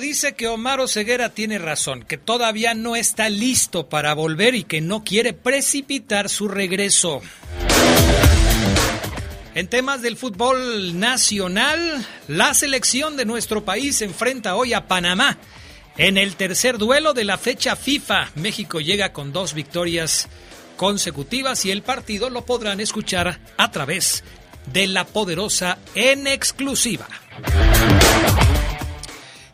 Dice que Omar Ceguera tiene razón, que todavía no está listo para volver y que no quiere precipitar su regreso. En temas del fútbol nacional, la selección de nuestro país enfrenta hoy a Panamá. En el tercer duelo de la fecha FIFA, México llega con dos victorias consecutivas y el partido lo podrán escuchar a través de la poderosa en exclusiva.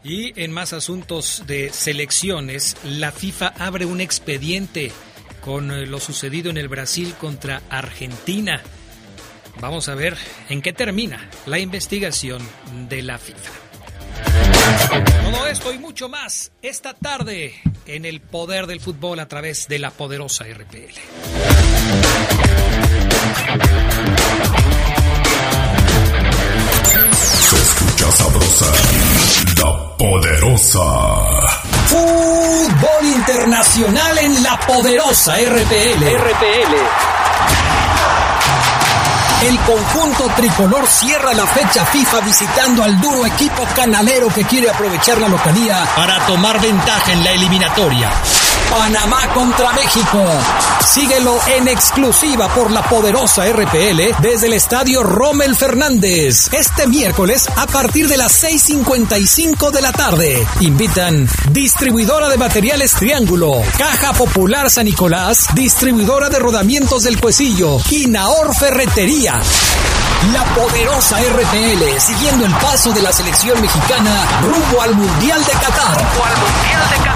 Y en más asuntos de selecciones, la FIFA abre un expediente con eh, lo sucedido en el Brasil contra Argentina. Vamos a ver en qué termina la investigación de la FIFA. Todo esto y mucho más esta tarde en el poder del fútbol a través de la poderosa RPL. Se escucha sabrosa, la poderosa. Fútbol internacional en la poderosa RPL. RPL. El conjunto tricolor cierra la fecha FIFA visitando al duro equipo canalero que quiere aprovechar la localía para tomar ventaja en la eliminatoria. Panamá contra México. Síguelo en exclusiva por la poderosa RPL desde el estadio Rommel Fernández. Este miércoles a partir de las 6.55 de la tarde. Invitan distribuidora de materiales Triángulo, Caja Popular San Nicolás, distribuidora de rodamientos del Cuesillo y Naor Ferretería. La poderosa RPL siguiendo el paso de la selección mexicana rumbo al Mundial de Qatar. Rumbo al Mundial de Qatar.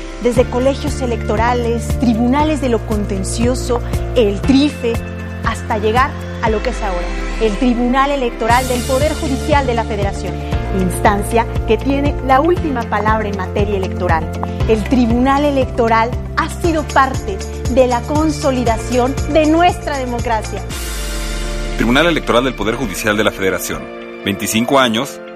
desde colegios electorales, tribunales de lo contencioso, el TRIFE, hasta llegar a lo que es ahora, el Tribunal Electoral del Poder Judicial de la Federación, instancia que tiene la última palabra en materia electoral. El Tribunal Electoral ha sido parte de la consolidación de nuestra democracia. Tribunal Electoral del Poder Judicial de la Federación. 25 años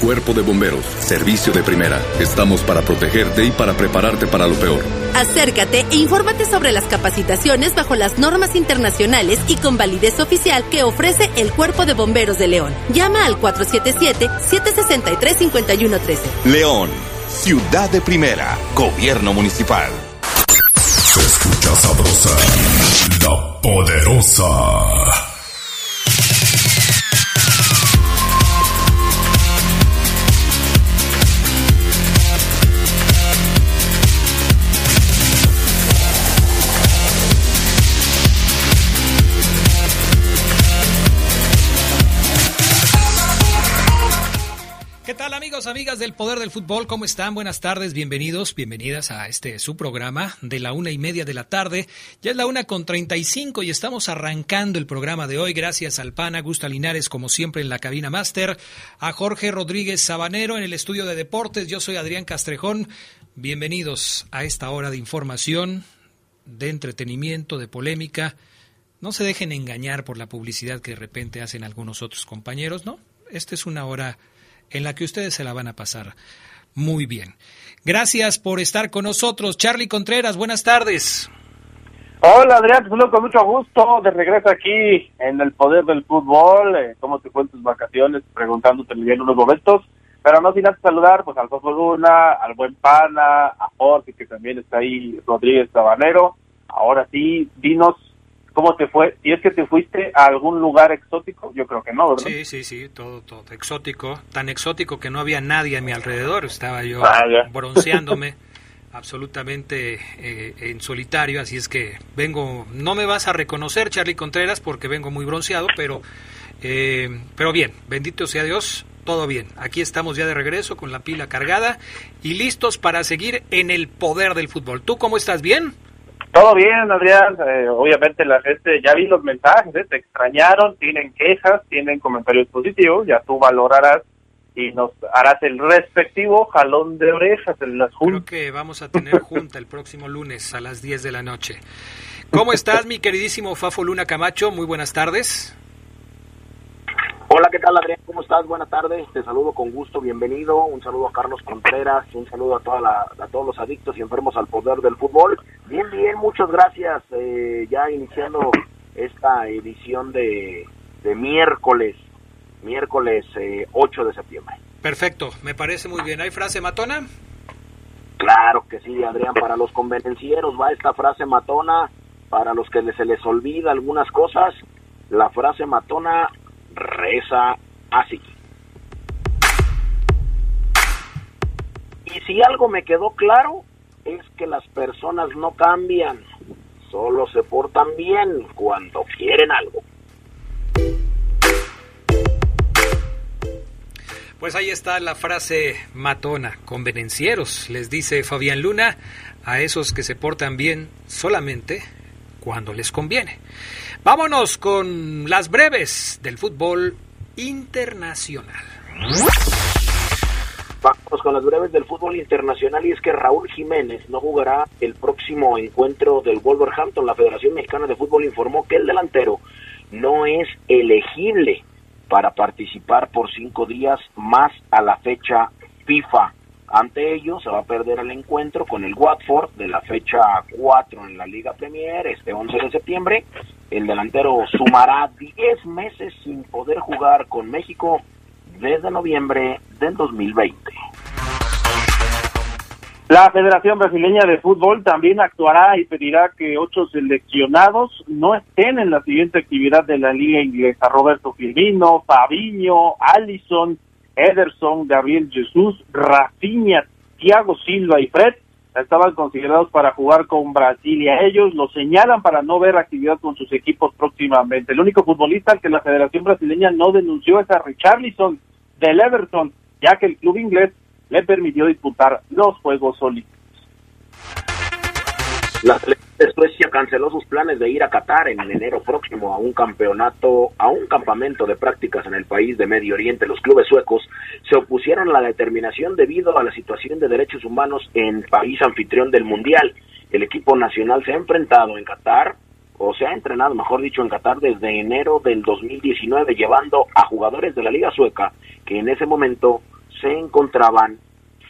Cuerpo de Bomberos, servicio de primera. Estamos para protegerte y para prepararte para lo peor. Acércate e infórmate sobre las capacitaciones bajo las normas internacionales y con validez oficial que ofrece el Cuerpo de Bomberos de León. Llama al 477-763-5113. León, ciudad de primera, gobierno municipal. Se escucha sabrosa, la poderosa. Amigos, amigas del Poder del Fútbol? ¿Cómo están? Buenas tardes, bienvenidos, bienvenidas a este su programa de la una y media de la tarde. Ya es la una con treinta y cinco y estamos arrancando el programa de hoy. Gracias al PAN, Augusta Linares, como siempre, en la cabina máster, a Jorge Rodríguez Sabanero en el estudio de deportes. Yo soy Adrián Castrejón. Bienvenidos a esta hora de información, de entretenimiento, de polémica. No se dejen engañar por la publicidad que de repente hacen algunos otros compañeros, ¿no? Esta es una hora en la que ustedes se la van a pasar muy bien. Gracias por estar con nosotros. Charlie Contreras, buenas tardes. Hola Adrián, con mucho gusto de regreso aquí en el poder del fútbol. Eh, ¿Cómo te fue en tus vacaciones? Preguntándote en unos momentos. Pero no sin antes saludar pues al Fofo Luna, al buen Pana, a Jorge que también está ahí, Rodríguez Sabanero. Ahora sí, dinos cómo te fue. Si es que te fuiste a algún lugar exótico, yo creo que no, ¿verdad? Sí, sí, sí, todo, todo exótico. Tan exótico que no había nadie a mi alrededor. Estaba yo bronceándome absolutamente eh, en solitario. Así es que vengo, no me vas a reconocer, Charlie Contreras, porque vengo muy bronceado, pero, eh, pero bien, bendito sea Dios. Todo bien, aquí estamos ya de regreso con la pila cargada y listos para seguir en el poder del fútbol. ¿Tú cómo estás? ¿Bien? Todo bien, Adrián. Eh, obviamente la gente, ya vi los mensajes, ¿eh? te extrañaron, tienen quejas, tienen comentarios positivos, ya tú valorarás y nos harás el respectivo jalón de orejas en las Creo que vamos a tener junta el próximo lunes a las 10 de la noche. ¿Cómo estás, mi queridísimo Fafo Luna Camacho? Muy buenas tardes. Hola, ¿qué tal Adrián? ¿Cómo estás? Buenas tardes. Te saludo con gusto, bienvenido. Un saludo a Carlos Contreras, un saludo a, toda la, a todos los adictos y enfermos al poder del fútbol. Bien, bien, muchas gracias. Eh, ya iniciando esta edición de, de miércoles, miércoles eh, 8 de septiembre. Perfecto, me parece muy bien. ¿Hay frase matona? Claro que sí, Adrián. Para los convenencieros va esta frase matona. Para los que se les olvida algunas cosas, la frase matona reza así. Y si algo me quedó claro, es que las personas no cambian, solo se portan bien cuando quieren algo. Pues ahí está la frase matona, convenencieros, les dice Fabián Luna, a esos que se portan bien solamente cuando les conviene. Vámonos con las breves del fútbol internacional. Vamos con las breves del fútbol internacional y es que Raúl Jiménez no jugará el próximo encuentro del Wolverhampton. La Federación Mexicana de Fútbol informó que el delantero no es elegible para participar por cinco días más a la fecha FIFA. Ante ello, se va a perder el encuentro con el Watford de la fecha 4 en la Liga Premier este 11 de septiembre. El delantero sumará 10 meses sin poder jugar con México desde noviembre del 2020. La Federación Brasileña de Fútbol también actuará y pedirá que ocho seleccionados no estén en la siguiente actividad de la Liga Inglesa. Roberto Firmino, Fabinho, Allison, Ederson, Gabriel Jesús, Rafinha, Thiago Silva y Fred estaban considerados para jugar con Brasil y a ellos lo señalan para no ver actividad con sus equipos próximamente. El único futbolista que la Federación Brasileña no denunció es a Richarlison del Everton, ya que el club inglés le permitió disputar los Juegos Olímpicos. La selección de Suecia canceló sus planes de ir a Qatar en enero próximo a un campeonato, a un campamento de prácticas en el país de Medio Oriente. Los clubes suecos se opusieron a la determinación debido a la situación de derechos humanos en país anfitrión del Mundial. El equipo nacional se ha enfrentado en Qatar, o se ha entrenado, mejor dicho, en Qatar desde enero del 2019, llevando a jugadores de la Liga Sueca que en ese momento se encontraban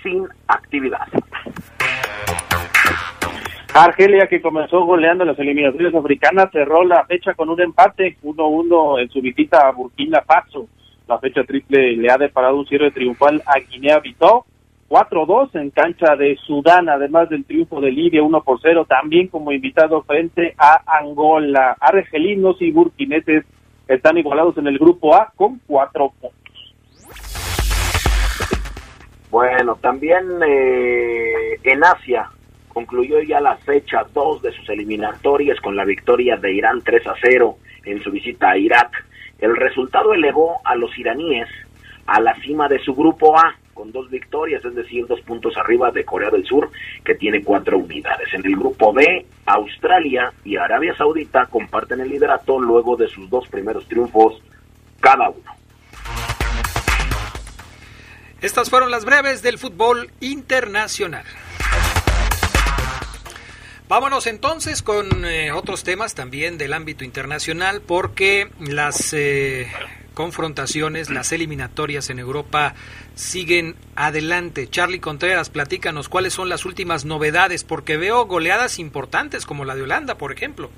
sin actividad. Argelia, que comenzó goleando en las eliminatorias africanas, cerró la fecha con un empate 1-1 en su visita a Burkina Faso. La fecha triple le ha deparado un cierre triunfal a Guinea-Bissau. 4-2 en cancha de Sudán, además del triunfo de Libia 1 por 0, también como invitado frente a Angola. Argelinos y burkineses están igualados en el grupo A con cuatro puntos. Bueno, también eh, en Asia concluyó ya la fecha 2 de sus eliminatorias con la victoria de Irán 3 a 0 en su visita a Irak. El resultado elevó a los iraníes a la cima de su grupo A con dos victorias, es decir, dos puntos arriba de Corea del Sur, que tiene cuatro unidades. En el grupo B, Australia y Arabia Saudita comparten el liderato luego de sus dos primeros triunfos cada uno. Estas fueron las breves del fútbol internacional. Vámonos entonces con eh, otros temas también del ámbito internacional porque las eh, confrontaciones, las eliminatorias en Europa siguen adelante. Charlie Contreras, platícanos cuáles son las últimas novedades, porque veo goleadas importantes como la de Holanda, por ejemplo.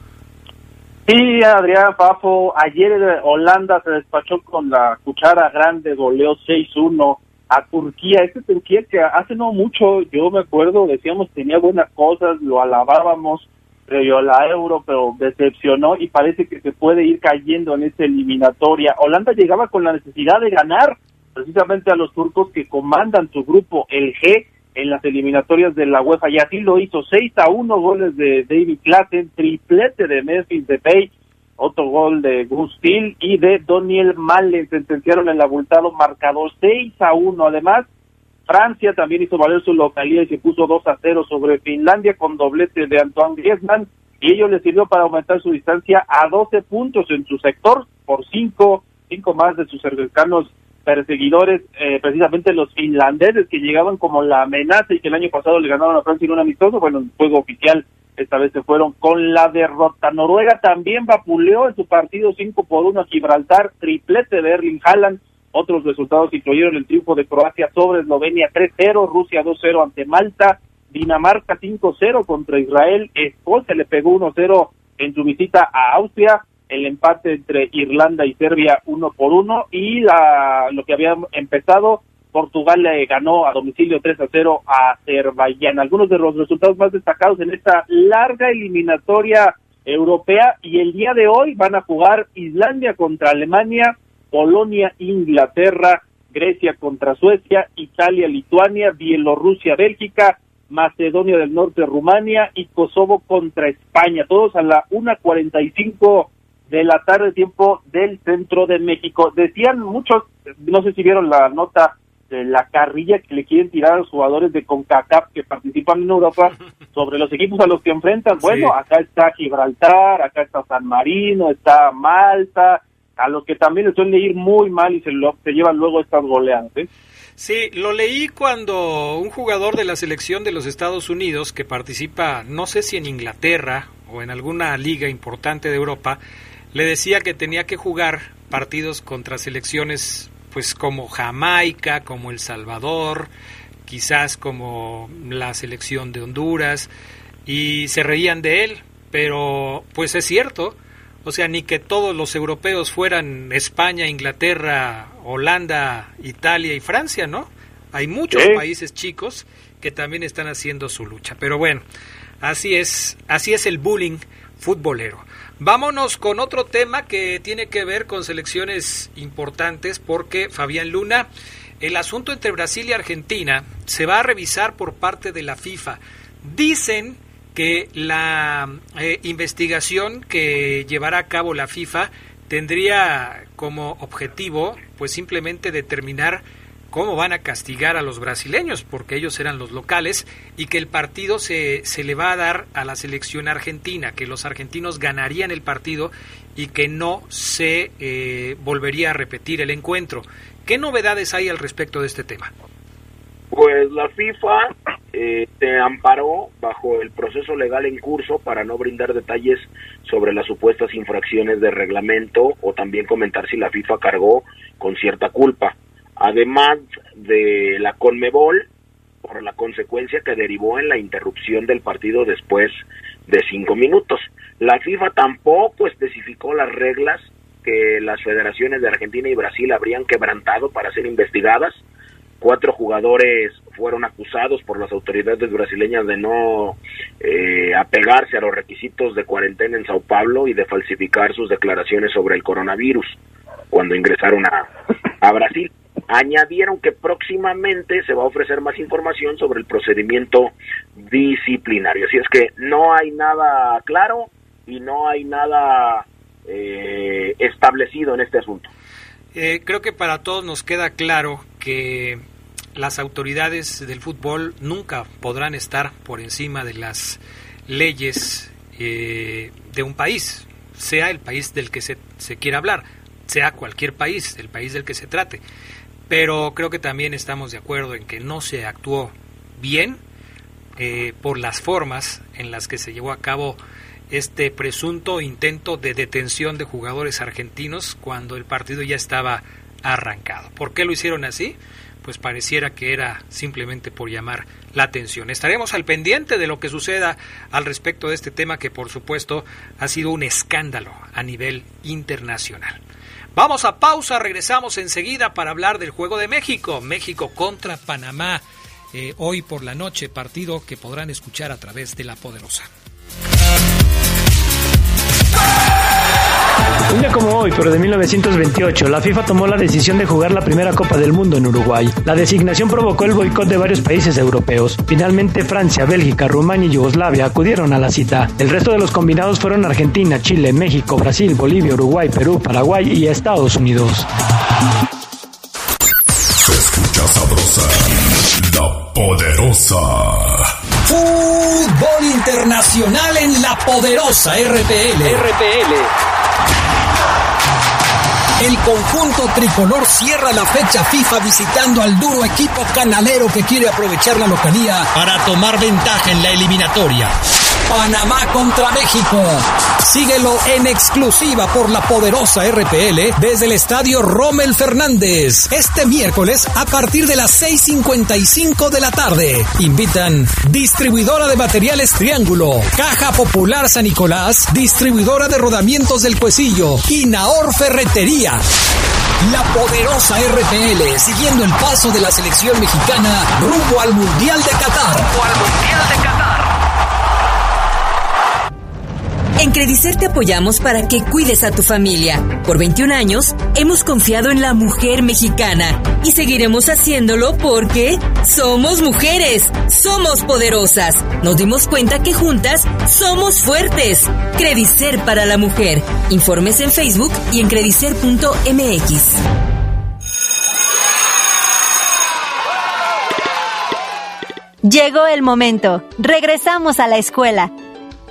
Sí, Adrián Fafo, ayer Holanda se despachó con la cuchara grande, goleó 6-1 a Turquía. Este Turquía que hace no mucho, yo me acuerdo, decíamos tenía buenas cosas, lo alabábamos, pero la euro, pero decepcionó y parece que se puede ir cayendo en esta eliminatoria. Holanda llegaba con la necesidad de ganar precisamente a los turcos que comandan su grupo, el G, en las eliminatorias de la UEFA y así lo hizo 6 a 1 goles de David Klassen, triplete de Memphis Depay, otro gol de Gustil y de Daniel Malen sentenciaron el abultado marcador 6 a 1 además Francia también hizo valer su localidad y se puso 2 a 0 sobre Finlandia con doblete de Antoine Griezmann. Y ello le sirvió para aumentar su distancia a 12 puntos en su sector por 5 cinco más de sus cercanos perseguidores, eh, precisamente los finlandeses que llegaban como la amenaza y que el año pasado le ganaron a Francia en un amistoso, bueno, en juego oficial esta vez se fueron con la derrota. Noruega también vapuleó en su partido 5 por 1 a Gibraltar, triplete de Erling Haaland. Otros resultados incluyeron el triunfo de Croacia sobre Eslovenia 3-0, Rusia 2-0 ante Malta, Dinamarca 5-0 contra Israel, Escocia le pegó 1-0 en su visita a Austria, el empate entre Irlanda y Serbia uno por uno y la lo que había empezado Portugal le ganó a domicilio 3 a 0 a Azerbaiyán. Algunos de los resultados más destacados en esta larga eliminatoria europea y el día de hoy van a jugar Islandia contra Alemania, Polonia, Inglaterra, Grecia contra Suecia, Italia, Lituania, Bielorrusia, Bélgica, Macedonia del Norte, Rumania y Kosovo contra España. Todos a la 1.45 de la tarde tiempo del centro de México. Decían muchos, no sé si vieron la nota de la carrilla que le quieren tirar a los jugadores de CONCACAF que participan en Europa sobre los equipos a los que enfrentan. Bueno, acá está Gibraltar, acá está San Marino, está Malta, a los que también les suelen ir muy mal y se, lo, se llevan luego estas goleadas. ¿eh? Sí, lo leí cuando un jugador de la selección de los Estados Unidos que participa, no sé si en Inglaterra o en alguna liga importante de Europa, le decía que tenía que jugar partidos contra selecciones pues como Jamaica, como El Salvador, quizás como la selección de Honduras y se reían de él, pero pues es cierto, o sea, ni que todos los europeos fueran España, Inglaterra, Holanda, Italia y Francia, ¿no? Hay muchos países chicos que también están haciendo su lucha, pero bueno, así es, así es el bullying futbolero. Vámonos con otro tema que tiene que ver con selecciones importantes porque Fabián Luna, el asunto entre Brasil y Argentina se va a revisar por parte de la FIFA. Dicen que la eh, investigación que llevará a cabo la FIFA tendría como objetivo pues simplemente determinar cómo van a castigar a los brasileños, porque ellos eran los locales, y que el partido se, se le va a dar a la selección argentina, que los argentinos ganarían el partido y que no se eh, volvería a repetir el encuentro. ¿Qué novedades hay al respecto de este tema? Pues la FIFA eh, se amparó bajo el proceso legal en curso para no brindar detalles sobre las supuestas infracciones de reglamento o también comentar si la FIFA cargó con cierta culpa además de la Conmebol, por la consecuencia que derivó en la interrupción del partido después de cinco minutos. La FIFA tampoco especificó las reglas que las federaciones de Argentina y Brasil habrían quebrantado para ser investigadas. Cuatro jugadores fueron acusados por las autoridades brasileñas de no eh, apegarse a los requisitos de cuarentena en Sao Paulo y de falsificar sus declaraciones sobre el coronavirus cuando ingresaron a, a Brasil añadieron que próximamente se va a ofrecer más información sobre el procedimiento disciplinario. Así es que no hay nada claro y no hay nada eh, establecido en este asunto. Eh, creo que para todos nos queda claro que las autoridades del fútbol nunca podrán estar por encima de las leyes eh, de un país, sea el país del que se, se quiera hablar, sea cualquier país, el país del que se trate pero creo que también estamos de acuerdo en que no se actuó bien eh, por las formas en las que se llevó a cabo este presunto intento de detención de jugadores argentinos cuando el partido ya estaba arrancado. ¿Por qué lo hicieron así? Pues pareciera que era simplemente por llamar la atención. Estaremos al pendiente de lo que suceda al respecto de este tema que por supuesto ha sido un escándalo a nivel internacional. Vamos a pausa, regresamos enseguida para hablar del Juego de México, México contra Panamá, eh, hoy por la noche, partido que podrán escuchar a través de la poderosa. Un día como hoy, pero de 1928, la FIFA tomó la decisión de jugar la primera Copa del Mundo en Uruguay. La designación provocó el boicot de varios países europeos. Finalmente, Francia, Bélgica, Rumania y Yugoslavia acudieron a la cita. El resto de los combinados fueron Argentina, Chile, México, Brasil, Bolivia, Uruguay, Perú, Paraguay y Estados Unidos. Se escucha sabrosa, la poderosa. Fútbol internacional en la poderosa RPL. RPL. El conjunto tricolor cierra la fecha FIFA visitando al duro equipo canalero que quiere aprovechar la localía para tomar ventaja en la eliminatoria. Panamá contra México. Síguelo en exclusiva por la poderosa RPL desde el estadio Rommel Fernández. Este miércoles a partir de las 6.55 de la tarde. Invitan distribuidora de materiales Triángulo, Caja Popular San Nicolás, distribuidora de rodamientos del Cuecillo y Naor Ferretería. La poderosa RPL siguiendo el paso de la selección mexicana rumbo al Mundial de Qatar. Rumbo al Mundial de Qatar. En Credicer te apoyamos para que cuides a tu familia. Por 21 años hemos confiado en la mujer mexicana y seguiremos haciéndolo porque somos mujeres, somos poderosas. Nos dimos cuenta que juntas somos fuertes. Credicer para la mujer. Informes en Facebook y en credicer.mx. Llegó el momento. Regresamos a la escuela.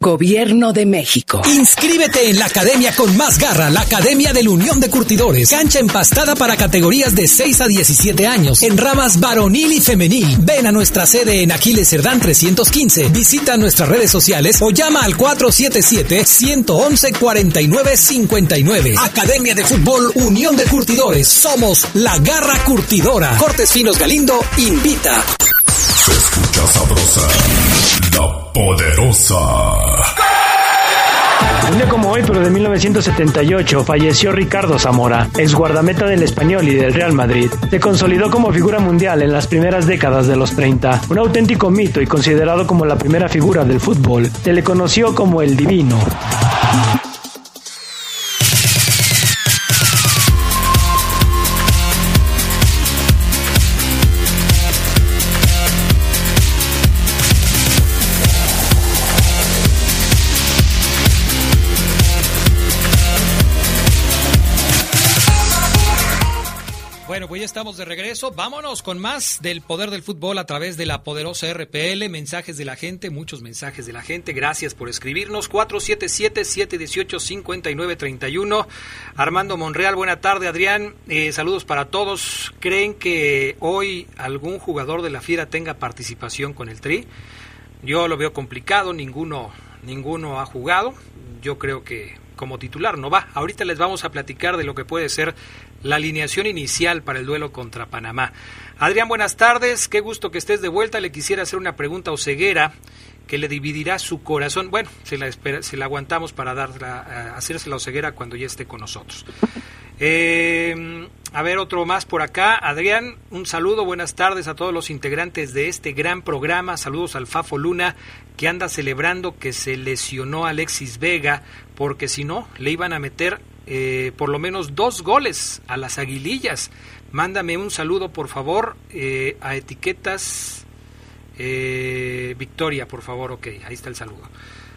Gobierno de México. Inscríbete en la academia con más garra, la Academia de la Unión de Curtidores. Cancha empastada para categorías de 6 a 17 años, en ramas varonil y femenil. Ven a nuestra sede en Aquiles Cerdán 315. Visita nuestras redes sociales o llama al 477-111-4959. Academia de Fútbol Unión de Curtidores. Somos la garra curtidora. Cortes Finos Galindo invita. Se escucha sabrosa, la poderosa. Un día como hoy, pero de 1978, falleció Ricardo Zamora, ex guardameta del Español y del Real Madrid. Se consolidó como figura mundial en las primeras décadas de los 30, un auténtico mito y considerado como la primera figura del fútbol. Se le conoció como el Divino. Estamos de regreso. Vámonos con más del poder del fútbol a través de la poderosa RPL. Mensajes de la gente, muchos mensajes de la gente. Gracias por escribirnos. 477-718-5931. Armando Monreal, buena tarde, Adrián. Eh, saludos para todos. ¿Creen que hoy algún jugador de la Fiera tenga participación con el Tri? Yo lo veo complicado, ninguno, ninguno ha jugado. Yo creo que como titular no va. Ahorita les vamos a platicar de lo que puede ser la alineación inicial para el duelo contra Panamá. Adrián, buenas tardes, qué gusto que estés de vuelta. Le quisiera hacer una pregunta a Oseguera que le dividirá su corazón. Bueno, se la, la aguantamos para darla, hacerse la Oseguera cuando ya esté con nosotros. Eh, a ver, otro más por acá. Adrián, un saludo, buenas tardes a todos los integrantes de este gran programa. Saludos al Fafo Luna, que anda celebrando que se lesionó Alexis Vega, porque si no, le iban a meter eh, por lo menos dos goles a las aguilillas. Mándame un saludo, por favor, eh, a etiquetas eh, Victoria, por favor. Ok, ahí está el saludo.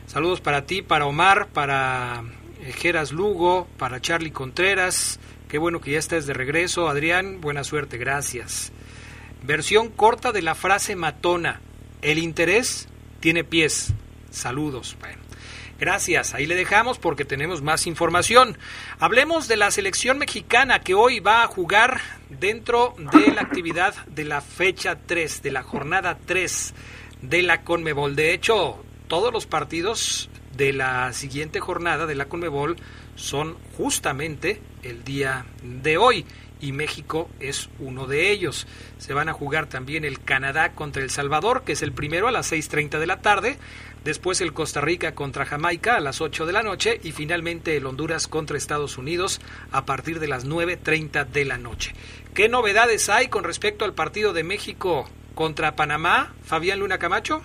Saludos para ti, para Omar, para Geras Lugo, para Charlie Contreras. Qué bueno que ya estés de regreso, Adrián. Buena suerte, gracias. versión corta de la frase matona. El interés tiene pies. Saludos. Bueno. Gracias, ahí le dejamos porque tenemos más información. Hablemos de la selección mexicana que hoy va a jugar dentro de la actividad de la fecha 3, de la jornada 3 de la Conmebol. De hecho, todos los partidos de la siguiente jornada de la Conmebol son justamente el día de hoy y México es uno de ellos. Se van a jugar también el Canadá contra El Salvador, que es el primero a las 6.30 de la tarde, después el Costa Rica contra Jamaica a las 8 de la noche y finalmente el Honduras contra Estados Unidos a partir de las 9.30 de la noche. ¿Qué novedades hay con respecto al partido de México contra Panamá, Fabián Luna Camacho?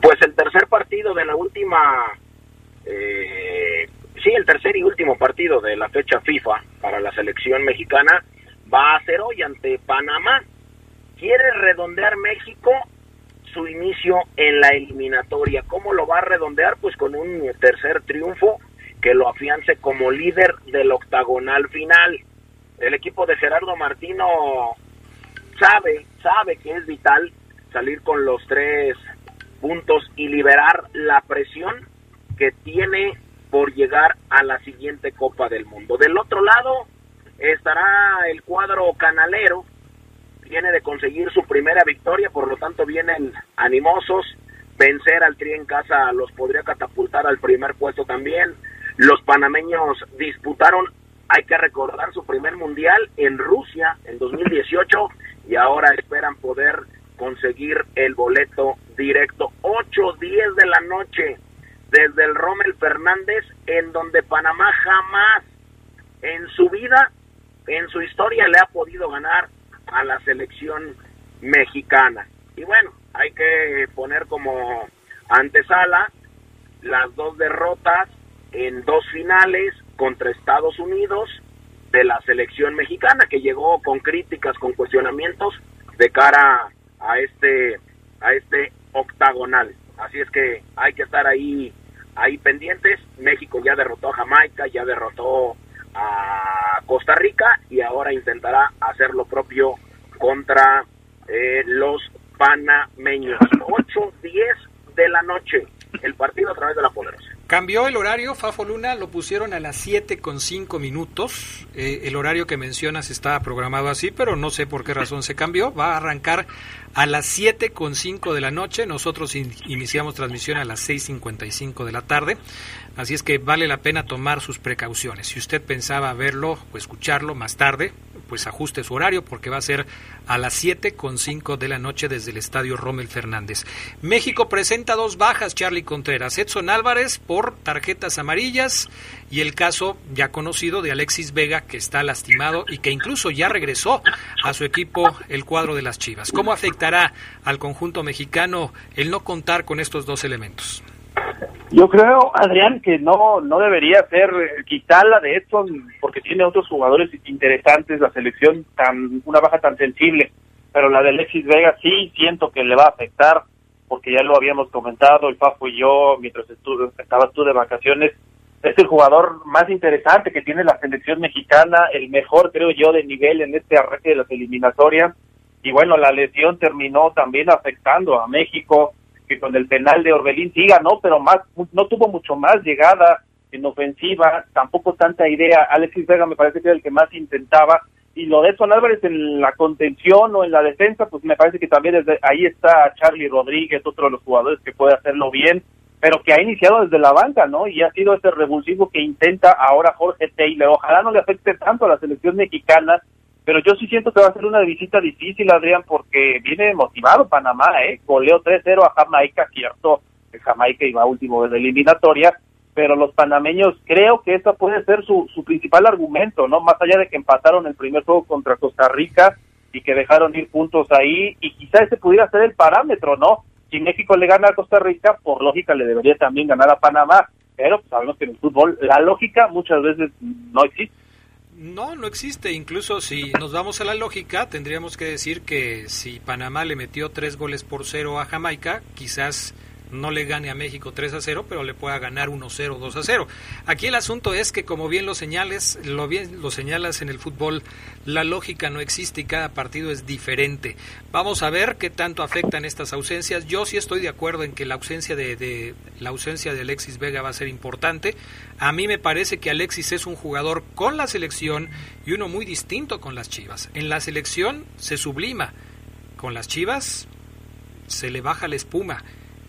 Pues el tercer partido de la última, eh, sí, el tercer y último partido de la fecha FIFA para la selección mexicana va a ser hoy ante Panamá. Quiere redondear México su inicio en la eliminatoria. ¿Cómo lo va a redondear? Pues con un tercer triunfo que lo afiance como líder del octagonal final. El equipo de Gerardo Martino sabe, sabe que es vital salir con los tres puntos y liberar la presión que tiene por llegar a la siguiente Copa del Mundo. Del otro lado estará el cuadro canalero, viene de conseguir su primera victoria, por lo tanto vienen animosos, vencer al Tri en casa los podría catapultar al primer puesto también. Los panameños disputaron, hay que recordar, su primer mundial en Rusia en 2018 y ahora esperan poder conseguir el boleto directo. 8-10 de la noche desde el Rommel Fernández, en donde Panamá jamás en su vida, en su historia, le ha podido ganar a la selección mexicana. Y bueno, hay que poner como antesala las dos derrotas en dos finales contra Estados Unidos de la selección mexicana que llegó con críticas, con cuestionamientos de cara a este a este octagonal. Así es que hay que estar ahí ahí pendientes. México ya derrotó a Jamaica, ya derrotó a Costa Rica y ahora intentará hacer lo propio contra eh, los panameños. 8-10 de la noche, el partido a través de la poderosa. Cambió el horario, Fafo Luna, lo pusieron a las 7 con 5 minutos. Eh, el horario que mencionas estaba programado así, pero no sé por qué razón se cambió. Va a arrancar a las 7 con 5 de la noche. Nosotros iniciamos transmisión a las 6.55 de la tarde. Así es que vale la pena tomar sus precauciones. Si usted pensaba verlo o escucharlo más tarde, pues ajuste su horario porque va a ser a las 7 con 5 de la noche desde el estadio Rommel Fernández. México presenta dos bajas, Charlie Contreras. Edson Álvarez por tarjetas amarillas y el caso ya conocido de Alexis Vega que está lastimado y que incluso ya regresó a su equipo el cuadro de las Chivas. ¿Cómo afectará al conjunto mexicano el no contar con estos dos elementos? Yo creo, Adrián, que no no debería ser eh, quitarla de Edson porque tiene otros jugadores interesantes, la selección tan una baja tan sensible, pero la de Alexis Vega sí siento que le va a afectar porque ya lo habíamos comentado el Fafo y yo mientras estuve, estabas tú de vacaciones, es el jugador más interesante que tiene la selección mexicana, el mejor creo yo de nivel en este arranque de las eliminatorias y bueno, la lesión terminó también afectando a México que con el penal de Orbelín sí ganó, pero más no tuvo mucho más llegada en ofensiva, tampoco tanta idea. Alexis Vega me parece que era el que más intentaba. Y lo de Son Álvarez en la contención o en la defensa, pues me parece que también desde ahí está Charlie Rodríguez, otro de los jugadores que puede hacerlo bien, pero que ha iniciado desde la banca, ¿no? Y ha sido ese revulsivo que intenta ahora Jorge Taylor. Ojalá no le afecte tanto a la selección mexicana, pero yo sí siento que va a ser una visita difícil, Adrián, porque viene motivado Panamá, ¿eh? Goleó 3-0 a Jamaica, cierto, que Jamaica iba último de la eliminatoria, pero los panameños creo que eso puede ser su, su principal argumento, ¿no? Más allá de que empataron el primer juego contra Costa Rica y que dejaron ir puntos ahí, y quizá ese pudiera ser el parámetro, ¿no? Si México le gana a Costa Rica, por lógica le debería también ganar a Panamá, pero pues, sabemos que en el fútbol la lógica muchas veces no existe. No, no existe. Incluso si nos vamos a la lógica, tendríamos que decir que si Panamá le metió tres goles por cero a Jamaica, quizás no le gane a México 3 a 0, pero le pueda ganar 1 0, 2 a 0. Aquí el asunto es que como bien lo señales, lo bien lo señalas en el fútbol, la lógica no existe y cada partido es diferente. Vamos a ver qué tanto afectan estas ausencias. Yo sí estoy de acuerdo en que la ausencia de, de la ausencia de Alexis Vega va a ser importante. A mí me parece que Alexis es un jugador con la selección y uno muy distinto con las Chivas. En la selección se sublima, con las Chivas se le baja la espuma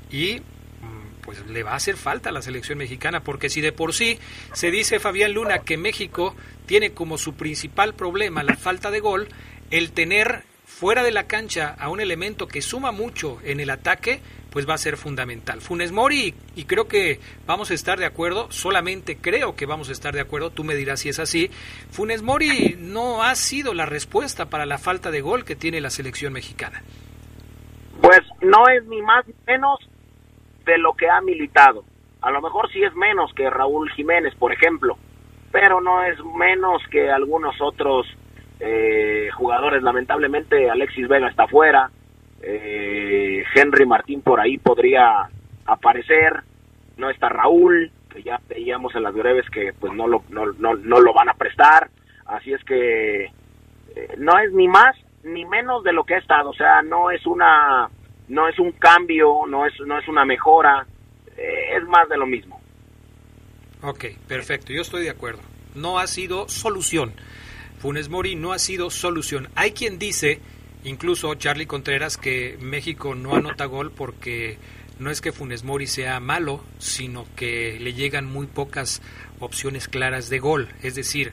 y mm, pues le va a hacer falta a la selección mexicana, porque si de por sí se dice Fabián Luna que México tiene como su principal problema la falta de gol, el tener fuera de la cancha a un elemento que suma mucho en el ataque, pues va a ser fundamental. Funes Mori, y creo que vamos a estar de acuerdo, solamente creo que vamos a estar de acuerdo, tú me dirás si es así, Funes Mori no ha sido la respuesta para la falta de gol que tiene la selección mexicana. Pues no es ni más ni menos de lo que ha militado. A lo mejor sí es menos que Raúl Jiménez, por ejemplo, pero no es menos que algunos otros eh, jugadores. Lamentablemente Alexis Vega está fuera, eh, Henry Martín por ahí podría aparecer, no está Raúl, que ya veíamos en las breves que pues no lo, no, no, no lo van a prestar, así es que eh, no es ni más ni menos de lo que ha estado, o sea, no es una no es un cambio, no es no es una mejora, eh, es más de lo mismo. Ok, perfecto, yo estoy de acuerdo. No ha sido solución. Funes Mori no ha sido solución. Hay quien dice, incluso Charlie Contreras, que México no anota gol porque no es que Funes Mori sea malo, sino que le llegan muy pocas opciones claras de gol. Es decir,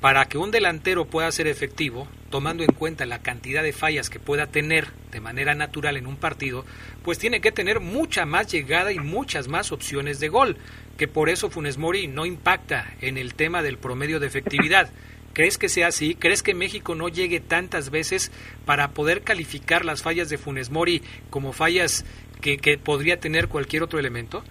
para que un delantero pueda ser efectivo, tomando en cuenta la cantidad de fallas que pueda tener de manera natural en un partido, pues tiene que tener mucha más llegada y muchas más opciones de gol, que por eso Funes Mori no impacta en el tema del promedio de efectividad. ¿Crees que sea así? ¿Crees que México no llegue tantas veces para poder calificar las fallas de Funes Mori como fallas que, que podría tener cualquier otro elemento?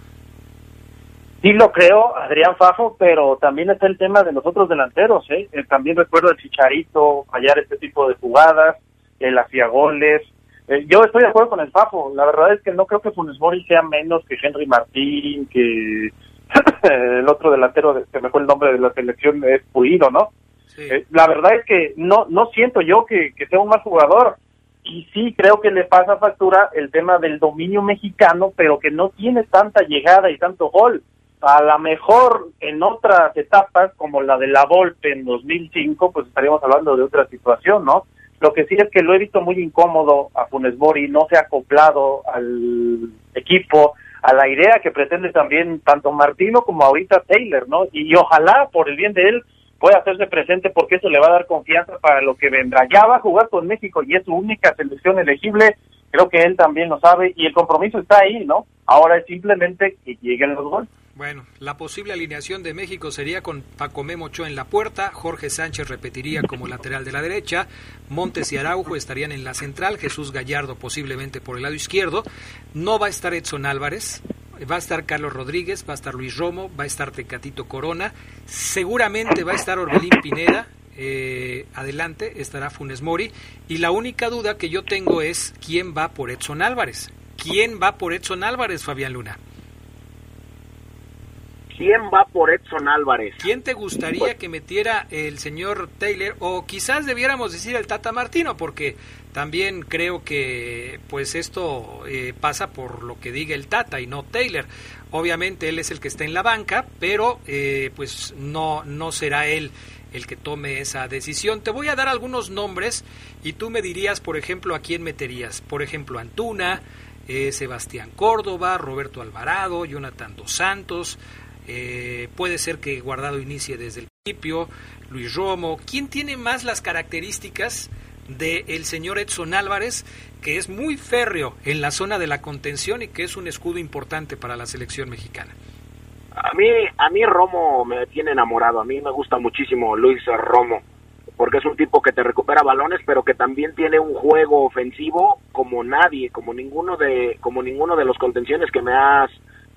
Sí lo creo, Adrián Fafo, pero también está el tema de los otros delanteros, ¿eh? Eh, También recuerdo el Chicharito, fallar este tipo de jugadas, el hacía goles. Eh, yo estoy de acuerdo con el Fafo, la verdad es que no creo que Funes Mori sea menos que Henry Martín, que el otro delantero, de- que me fue el nombre de la selección, es Pulido, ¿no? Eh, la verdad es que no no siento yo que, que sea un mal jugador y sí creo que le pasa factura el tema del dominio mexicano, pero que no tiene tanta llegada y tanto gol. A lo mejor en otras etapas, como la de la Volpe en 2005, pues estaríamos hablando de otra situación, ¿no? Lo que sí es que lo he visto muy incómodo a Funes Mori, no se ha acoplado al equipo, a la idea que pretende también tanto Martino como ahorita Taylor, ¿no? Y, y ojalá, por el bien de él, pueda hacerse presente porque eso le va a dar confianza para lo que vendrá. Ya va a jugar con México y es su única selección elegible, creo que él también lo sabe y el compromiso está ahí, ¿no? Ahora es simplemente que lleguen los goles. Bueno, la posible alineación de México sería con Paco Memo Ochoa en la puerta, Jorge Sánchez repetiría como lateral de la derecha, Montes y Araujo estarían en la central, Jesús Gallardo posiblemente por el lado izquierdo, no va a estar Edson Álvarez, va a estar Carlos Rodríguez, va a estar Luis Romo, va a estar Tecatito Corona, seguramente va a estar Orbelín Pineda, eh, adelante estará Funes Mori, y la única duda que yo tengo es quién va por Edson Álvarez. ¿Quién va por Edson Álvarez, Fabián Luna? ¿Quién va por Edson Álvarez? ¿Quién te gustaría que metiera el señor Taylor? O quizás debiéramos decir el Tata Martino, porque también creo que pues esto eh, pasa por lo que diga el Tata y no Taylor. Obviamente él es el que está en la banca, pero eh, pues no, no será él el que tome esa decisión. Te voy a dar algunos nombres y tú me dirías, por ejemplo, a quién meterías. Por ejemplo, Antuna, eh, Sebastián Córdoba, Roberto Alvarado, Jonathan Dos Santos, eh, puede ser que Guardado inicie desde el principio, Luis Romo. ¿Quién tiene más las características del señor Edson Álvarez, que es muy férreo en la zona de la contención y que es un escudo importante para la selección mexicana? A mí, a mí Romo me tiene enamorado. A mí me gusta muchísimo Luis Romo, porque es un tipo que te recupera balones, pero que también tiene un juego ofensivo como nadie, como ninguno de, como ninguno de los contenciones que me has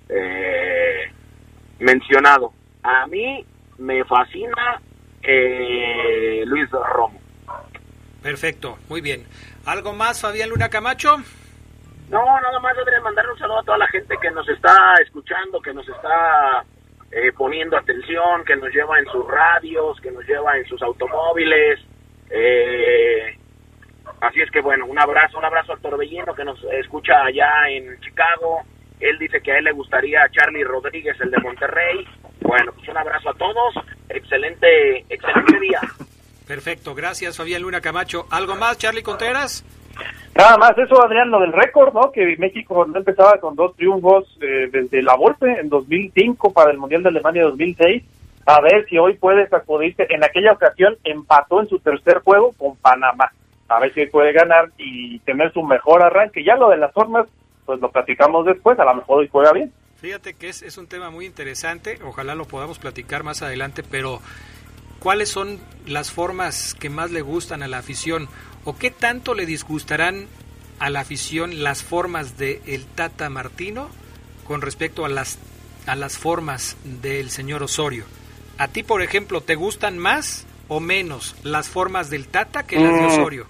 eh, mencionado. A mí me fascina eh, Luis Romo. Perfecto, muy bien. ¿Algo más, Fabián Luna Camacho? No, nada más, Adrián, mandarle un saludo a toda la gente que nos está escuchando, que nos está eh, poniendo atención, que nos lleva en sus radios, que nos lleva en sus automóviles. Eh, así es que bueno, un abrazo, un abrazo al Torbellino que nos escucha allá en Chicago. Él dice que a él le gustaría a Charlie Rodríguez, el de Monterrey. Bueno, pues un abrazo a todos. Excelente, excelente día. Perfecto, gracias Fabián Luna Camacho. ¿Algo más, Charlie Contreras? Nada más eso, Adrián, lo del récord, ¿no? Que México no empezaba con dos triunfos eh, desde la Volpe en 2005 para el Mundial de Alemania 2006. A ver si hoy puede sacudirse. En aquella ocasión empató en su tercer juego con Panamá. A ver si puede ganar y tener su mejor arranque. Ya lo de las formas, pues lo platicamos después. A lo mejor hoy juega bien. Fíjate que es, es un tema muy interesante. Ojalá lo podamos platicar más adelante, pero ¿cuáles son las formas que más le gustan a la afición? ¿O qué tanto le disgustarán a la afición las formas de el Tata Martino con respecto a las, a las formas del señor Osorio? ¿A ti, por ejemplo, te gustan más o menos las formas del Tata que las de Mm. Osorio?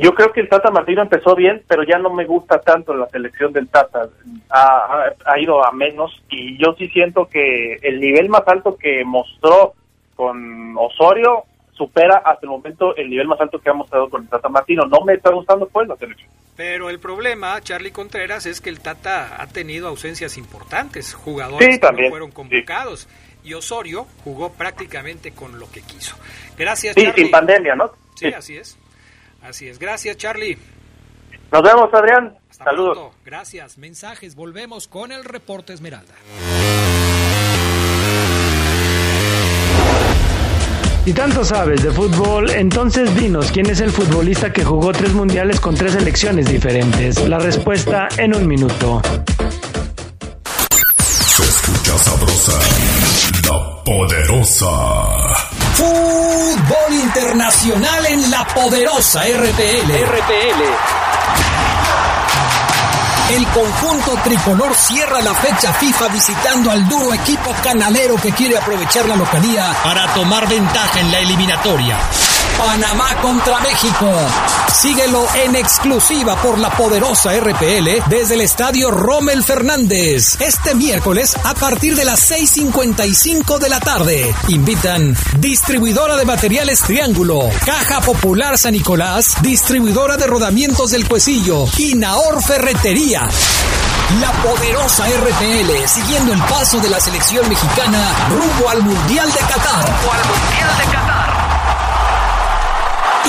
Yo creo que el Tata Martino empezó bien, pero ya no me gusta tanto la selección del Tata. Ha, ha- ha ido a menos y yo sí siento que el nivel más alto que mostró con Osorio supera hasta el momento el nivel más alto que ha mostrado con el Tata Martino. No me está gustando pues la selección. Pero el problema, Charlie Contreras, es que el Tata ha tenido ausencias importantes, jugadores Sí, que no fueron convocados. Y Osorio jugó prácticamente con lo que quiso. Gracias, Sí, Charlie. sin pandemia, ¿no? Sí, así es. Así es. Gracias, Charlie. Nos vemos, Adrián. Hasta Saludos. pronto. Gracias. Mensajes. Volvemos con el reporte Esmeralda. Si tanto sabes de fútbol, entonces dinos quién es el futbolista que jugó tres mundiales con tres selecciones diferentes. La respuesta en un minuto. Se escucha sabrosa, la poderosa. Fútbol internacional en la poderosa RPL. RPL. El conjunto tricolor cierra la fecha FIFA visitando al duro equipo canalero que quiere aprovechar la localía para tomar ventaja en la eliminatoria. Panamá contra México. Síguelo en exclusiva por la poderosa RPL desde el estadio Rommel Fernández. Este miércoles a partir de las 6.55 de la tarde. Invitan distribuidora de materiales Triángulo, Caja Popular San Nicolás, distribuidora de rodamientos del Cuecillo y Naor Ferretería. La poderosa RPL siguiendo el paso de la selección mexicana rumbo al Mundial de Qatar. Rumbo al Mundial de Qatar.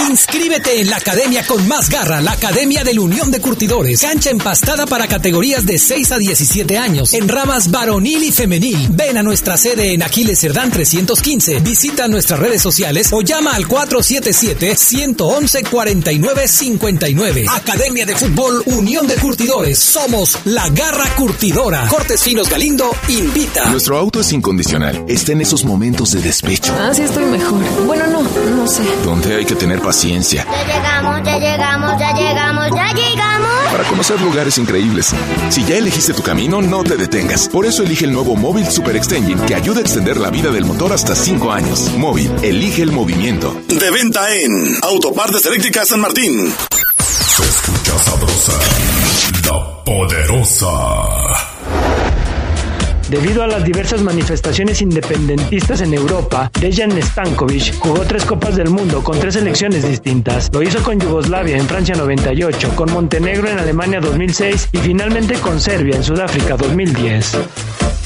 Inscríbete en la academia con más garra, la Academia de la Unión de Curtidores. Cancha empastada para categorías de 6 a 17 años, en ramas varonil y femenil. Ven a nuestra sede en Aquiles Cerdán 315. Visita nuestras redes sociales o llama al 477-111-4959. Academia de Fútbol Unión de Curtidores. Somos la garra curtidora. Cortes Finos Galindo invita. Nuestro auto es incondicional. Está en esos momentos de despecho. Ah, sí estoy mejor. Bueno, no, no sé. Donde hay que tener paciencia Ya llegamos, ya llegamos, ya llegamos, ya llegamos. para conocer lugares increíbles. Si ya elegiste tu camino, no te detengas. Por eso elige el nuevo Móvil Super Extension que ayuda a extender la vida del motor hasta 5 años. Móvil, elige el movimiento. De venta en Autopartes Eléctricas San Martín. Se escucha sabrosa, la poderosa. Debido a las diversas manifestaciones independentistas en Europa, Dejan Stankovic jugó tres Copas del Mundo con tres selecciones distintas. Lo hizo con Yugoslavia en Francia 98, con Montenegro en Alemania 2006 y finalmente con Serbia en Sudáfrica 2010.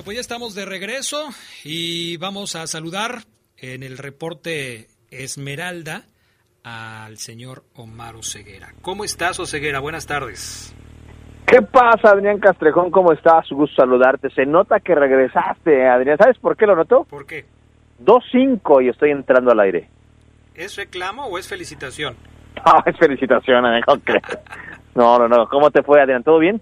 Bueno, pues ya estamos de regreso y vamos a saludar en el reporte Esmeralda al señor Omar Oseguera. ¿Cómo estás, Oseguera? Buenas tardes. ¿Qué pasa, Adrián Castrejón? ¿Cómo estás? Gusto saludarte. Se nota que regresaste, Adrián. ¿Sabes por qué lo noto? ¿Por qué? 2-5 y estoy entrando al aire. ¿Es reclamo o es felicitación? Ah, es felicitación, Adrián. No, no, no. ¿Cómo te fue, Adrián? ¿Todo bien?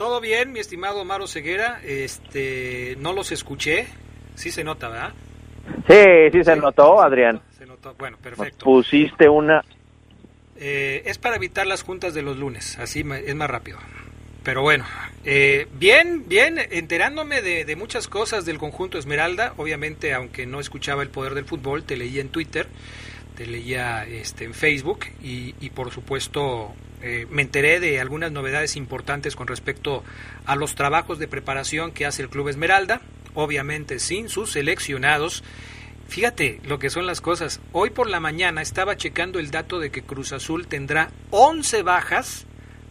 Todo bien, mi estimado Omar Oseguera. Este, no los escuché. Sí se nota, ¿verdad? Sí, sí se notó, Adrián. Se notó. Bueno, perfecto. Pusiste una... Eh, es para evitar las juntas de los lunes, así es más rápido. Pero bueno, eh, bien, bien, enterándome de, de, muchas cosas del conjunto Esmeralda, obviamente aunque no escuchaba el poder del fútbol, te leía en Twitter, te leía este, en Facebook y, y por supuesto eh, me enteré de algunas novedades importantes con respecto a los trabajos de preparación que hace el Club Esmeralda, obviamente sin sus seleccionados. Fíjate lo que son las cosas. Hoy por la mañana estaba checando el dato de que Cruz Azul tendrá 11 bajas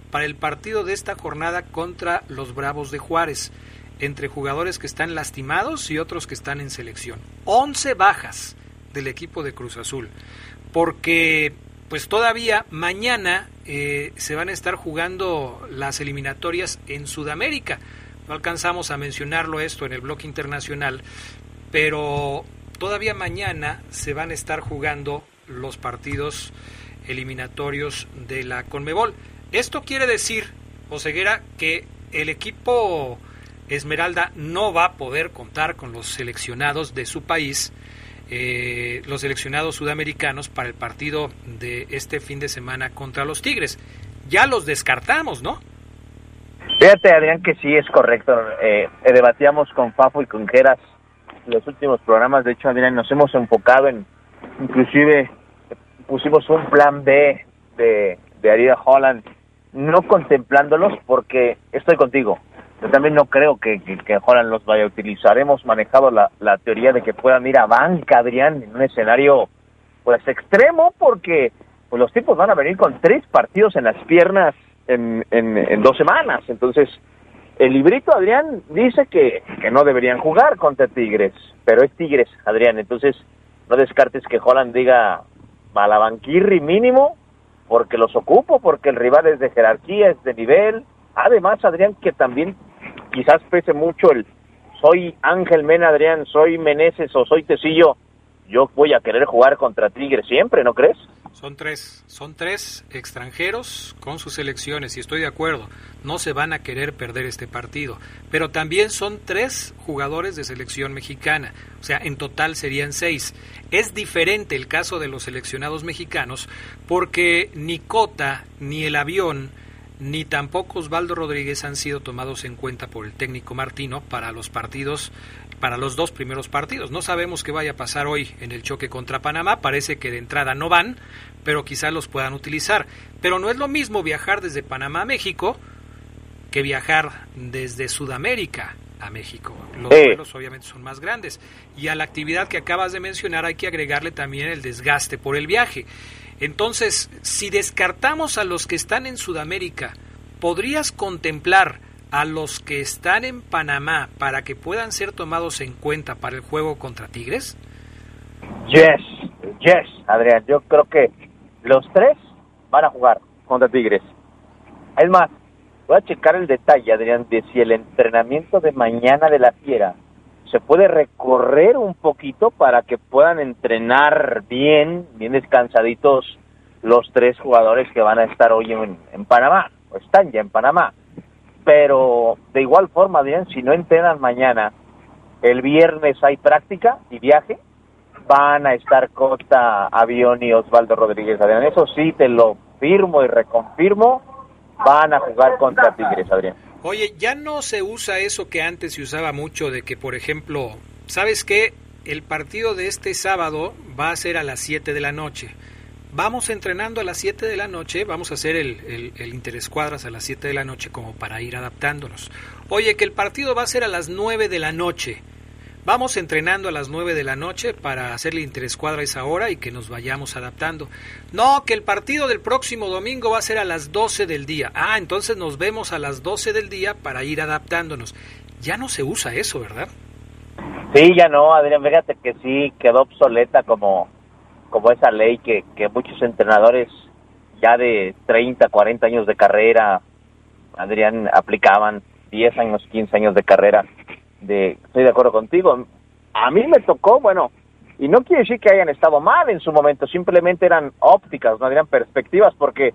para el partido de esta jornada contra los Bravos de Juárez, entre jugadores que están lastimados y otros que están en selección. 11 bajas del equipo de Cruz Azul, porque pues todavía mañana eh, se van a estar jugando las eliminatorias en Sudamérica. No alcanzamos a mencionarlo esto en el bloque internacional, pero todavía mañana se van a estar jugando los partidos eliminatorios de la Conmebol. Esto quiere decir, Oseguera, que el equipo Esmeralda no va a poder contar con los seleccionados de su país, eh, los seleccionados sudamericanos para el partido de este fin de semana contra los Tigres. Ya los descartamos, ¿no? Fíjate, Adrián, que sí es correcto. Eh, debatíamos con Fafo y con Geras los últimos programas. De hecho, Adrián, nos hemos enfocado en, inclusive, pusimos un plan B de, de Arida Holland no contemplándolos porque estoy contigo. Yo también no creo que, que, Holland los vaya a utilizar. Hemos manejado la, la teoría de que puedan ir a banca, Adrián, en un escenario pues extremo porque pues los tipos van a venir con tres partidos en las piernas en, en, en dos semanas. Entonces, el librito, Adrián, dice que, que no deberían jugar contra Tigres, pero es Tigres, Adrián. Entonces, no descartes que Holland diga Malabanquirri mínimo porque los ocupo, porque el rival es de jerarquía, es de nivel. Además, Adrián, que también quizás pese mucho el soy Ángel Mena, Adrián, soy Meneses o soy Tecillo, yo voy a querer jugar contra Tigres siempre, ¿no crees? Son tres, son tres extranjeros con sus selecciones y estoy de acuerdo, no se van a querer perder este partido, pero también son tres jugadores de selección mexicana, o sea, en total serían seis. Es diferente el caso de los seleccionados mexicanos porque ni Cota ni el avión ni tampoco Osvaldo Rodríguez han sido tomados en cuenta por el técnico Martino para los partidos para los dos primeros partidos. No sabemos qué vaya a pasar hoy en el choque contra Panamá. Parece que de entrada no van, pero quizás los puedan utilizar. Pero no es lo mismo viajar desde Panamá a México que viajar desde Sudamérica a México. Los vuelos obviamente son más grandes. Y a la actividad que acabas de mencionar hay que agregarle también el desgaste por el viaje. Entonces, si descartamos a los que están en Sudamérica, ¿podrías contemplar a los que están en Panamá para que puedan ser tomados en cuenta para el juego contra Tigres? Yes, yes, Adrián. Yo creo que los tres van a jugar contra Tigres. Es más, voy a checar el detalle, Adrián, de si el entrenamiento de mañana de la Fiera se puede recorrer un poquito para que puedan entrenar bien, bien descansaditos los tres jugadores que van a estar hoy en, Panamá, o están ya en Panamá pero de igual forma, bien, si no entrenan mañana, el viernes hay práctica y viaje, van a estar Cota, Avión y Osvaldo Rodríguez, Adrián. Eso sí, te lo firmo y reconfirmo, van a jugar contra Tigres, Adrián. Oye, ya no se usa eso que antes se usaba mucho de que, por ejemplo, ¿sabes qué? El partido de este sábado va a ser a las 7 de la noche vamos entrenando a las 7 de la noche, vamos a hacer el, el, interescuadras a las 7 de la noche como para ir adaptándonos. Oye, que el partido va a ser a las 9 de la noche. Vamos entrenando a las 9 de la noche para hacer el interescuadra esa hora y que nos vayamos adaptando. No, que el partido del próximo domingo va a ser a las 12 del día. Ah, entonces nos vemos a las 12 del día para ir adaptándonos. Ya no se usa eso, ¿verdad? Sí, ya no, Adrián, fíjate que sí, quedó obsoleta como, como esa ley que, que muchos entrenadores ya de 30, 40 años de carrera, Adrián, aplicaban 10 años, 15 años de carrera. De, estoy de acuerdo contigo. A mí me tocó, bueno, y no quiere decir que hayan estado mal en su momento, simplemente eran ópticas, no eran perspectivas, porque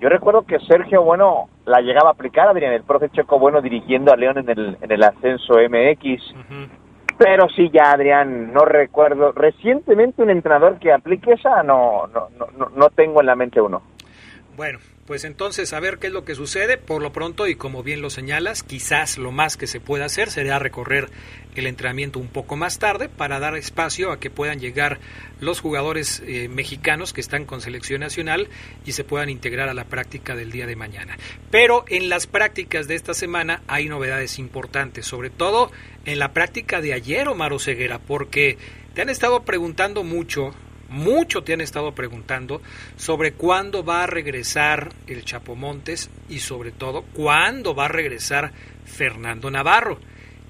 yo recuerdo que Sergio Bueno la llegaba a aplicar, Adrián, el profe Checo Bueno dirigiendo a León en el, en el ascenso MX Pero sí, ya Adrián, no recuerdo. Recientemente un entrenador que aplique esa, no, no, no, no tengo en la mente uno. Bueno, pues entonces a ver qué es lo que sucede. Por lo pronto, y como bien lo señalas, quizás lo más que se pueda hacer sería recorrer el entrenamiento un poco más tarde para dar espacio a que puedan llegar los jugadores eh, mexicanos que están con selección nacional y se puedan integrar a la práctica del día de mañana. Pero en las prácticas de esta semana hay novedades importantes, sobre todo en la práctica de ayer, Omar Ceguera, porque te han estado preguntando mucho mucho te han estado preguntando sobre cuándo va a regresar el Chapo Montes y sobre todo cuándo va a regresar Fernando Navarro.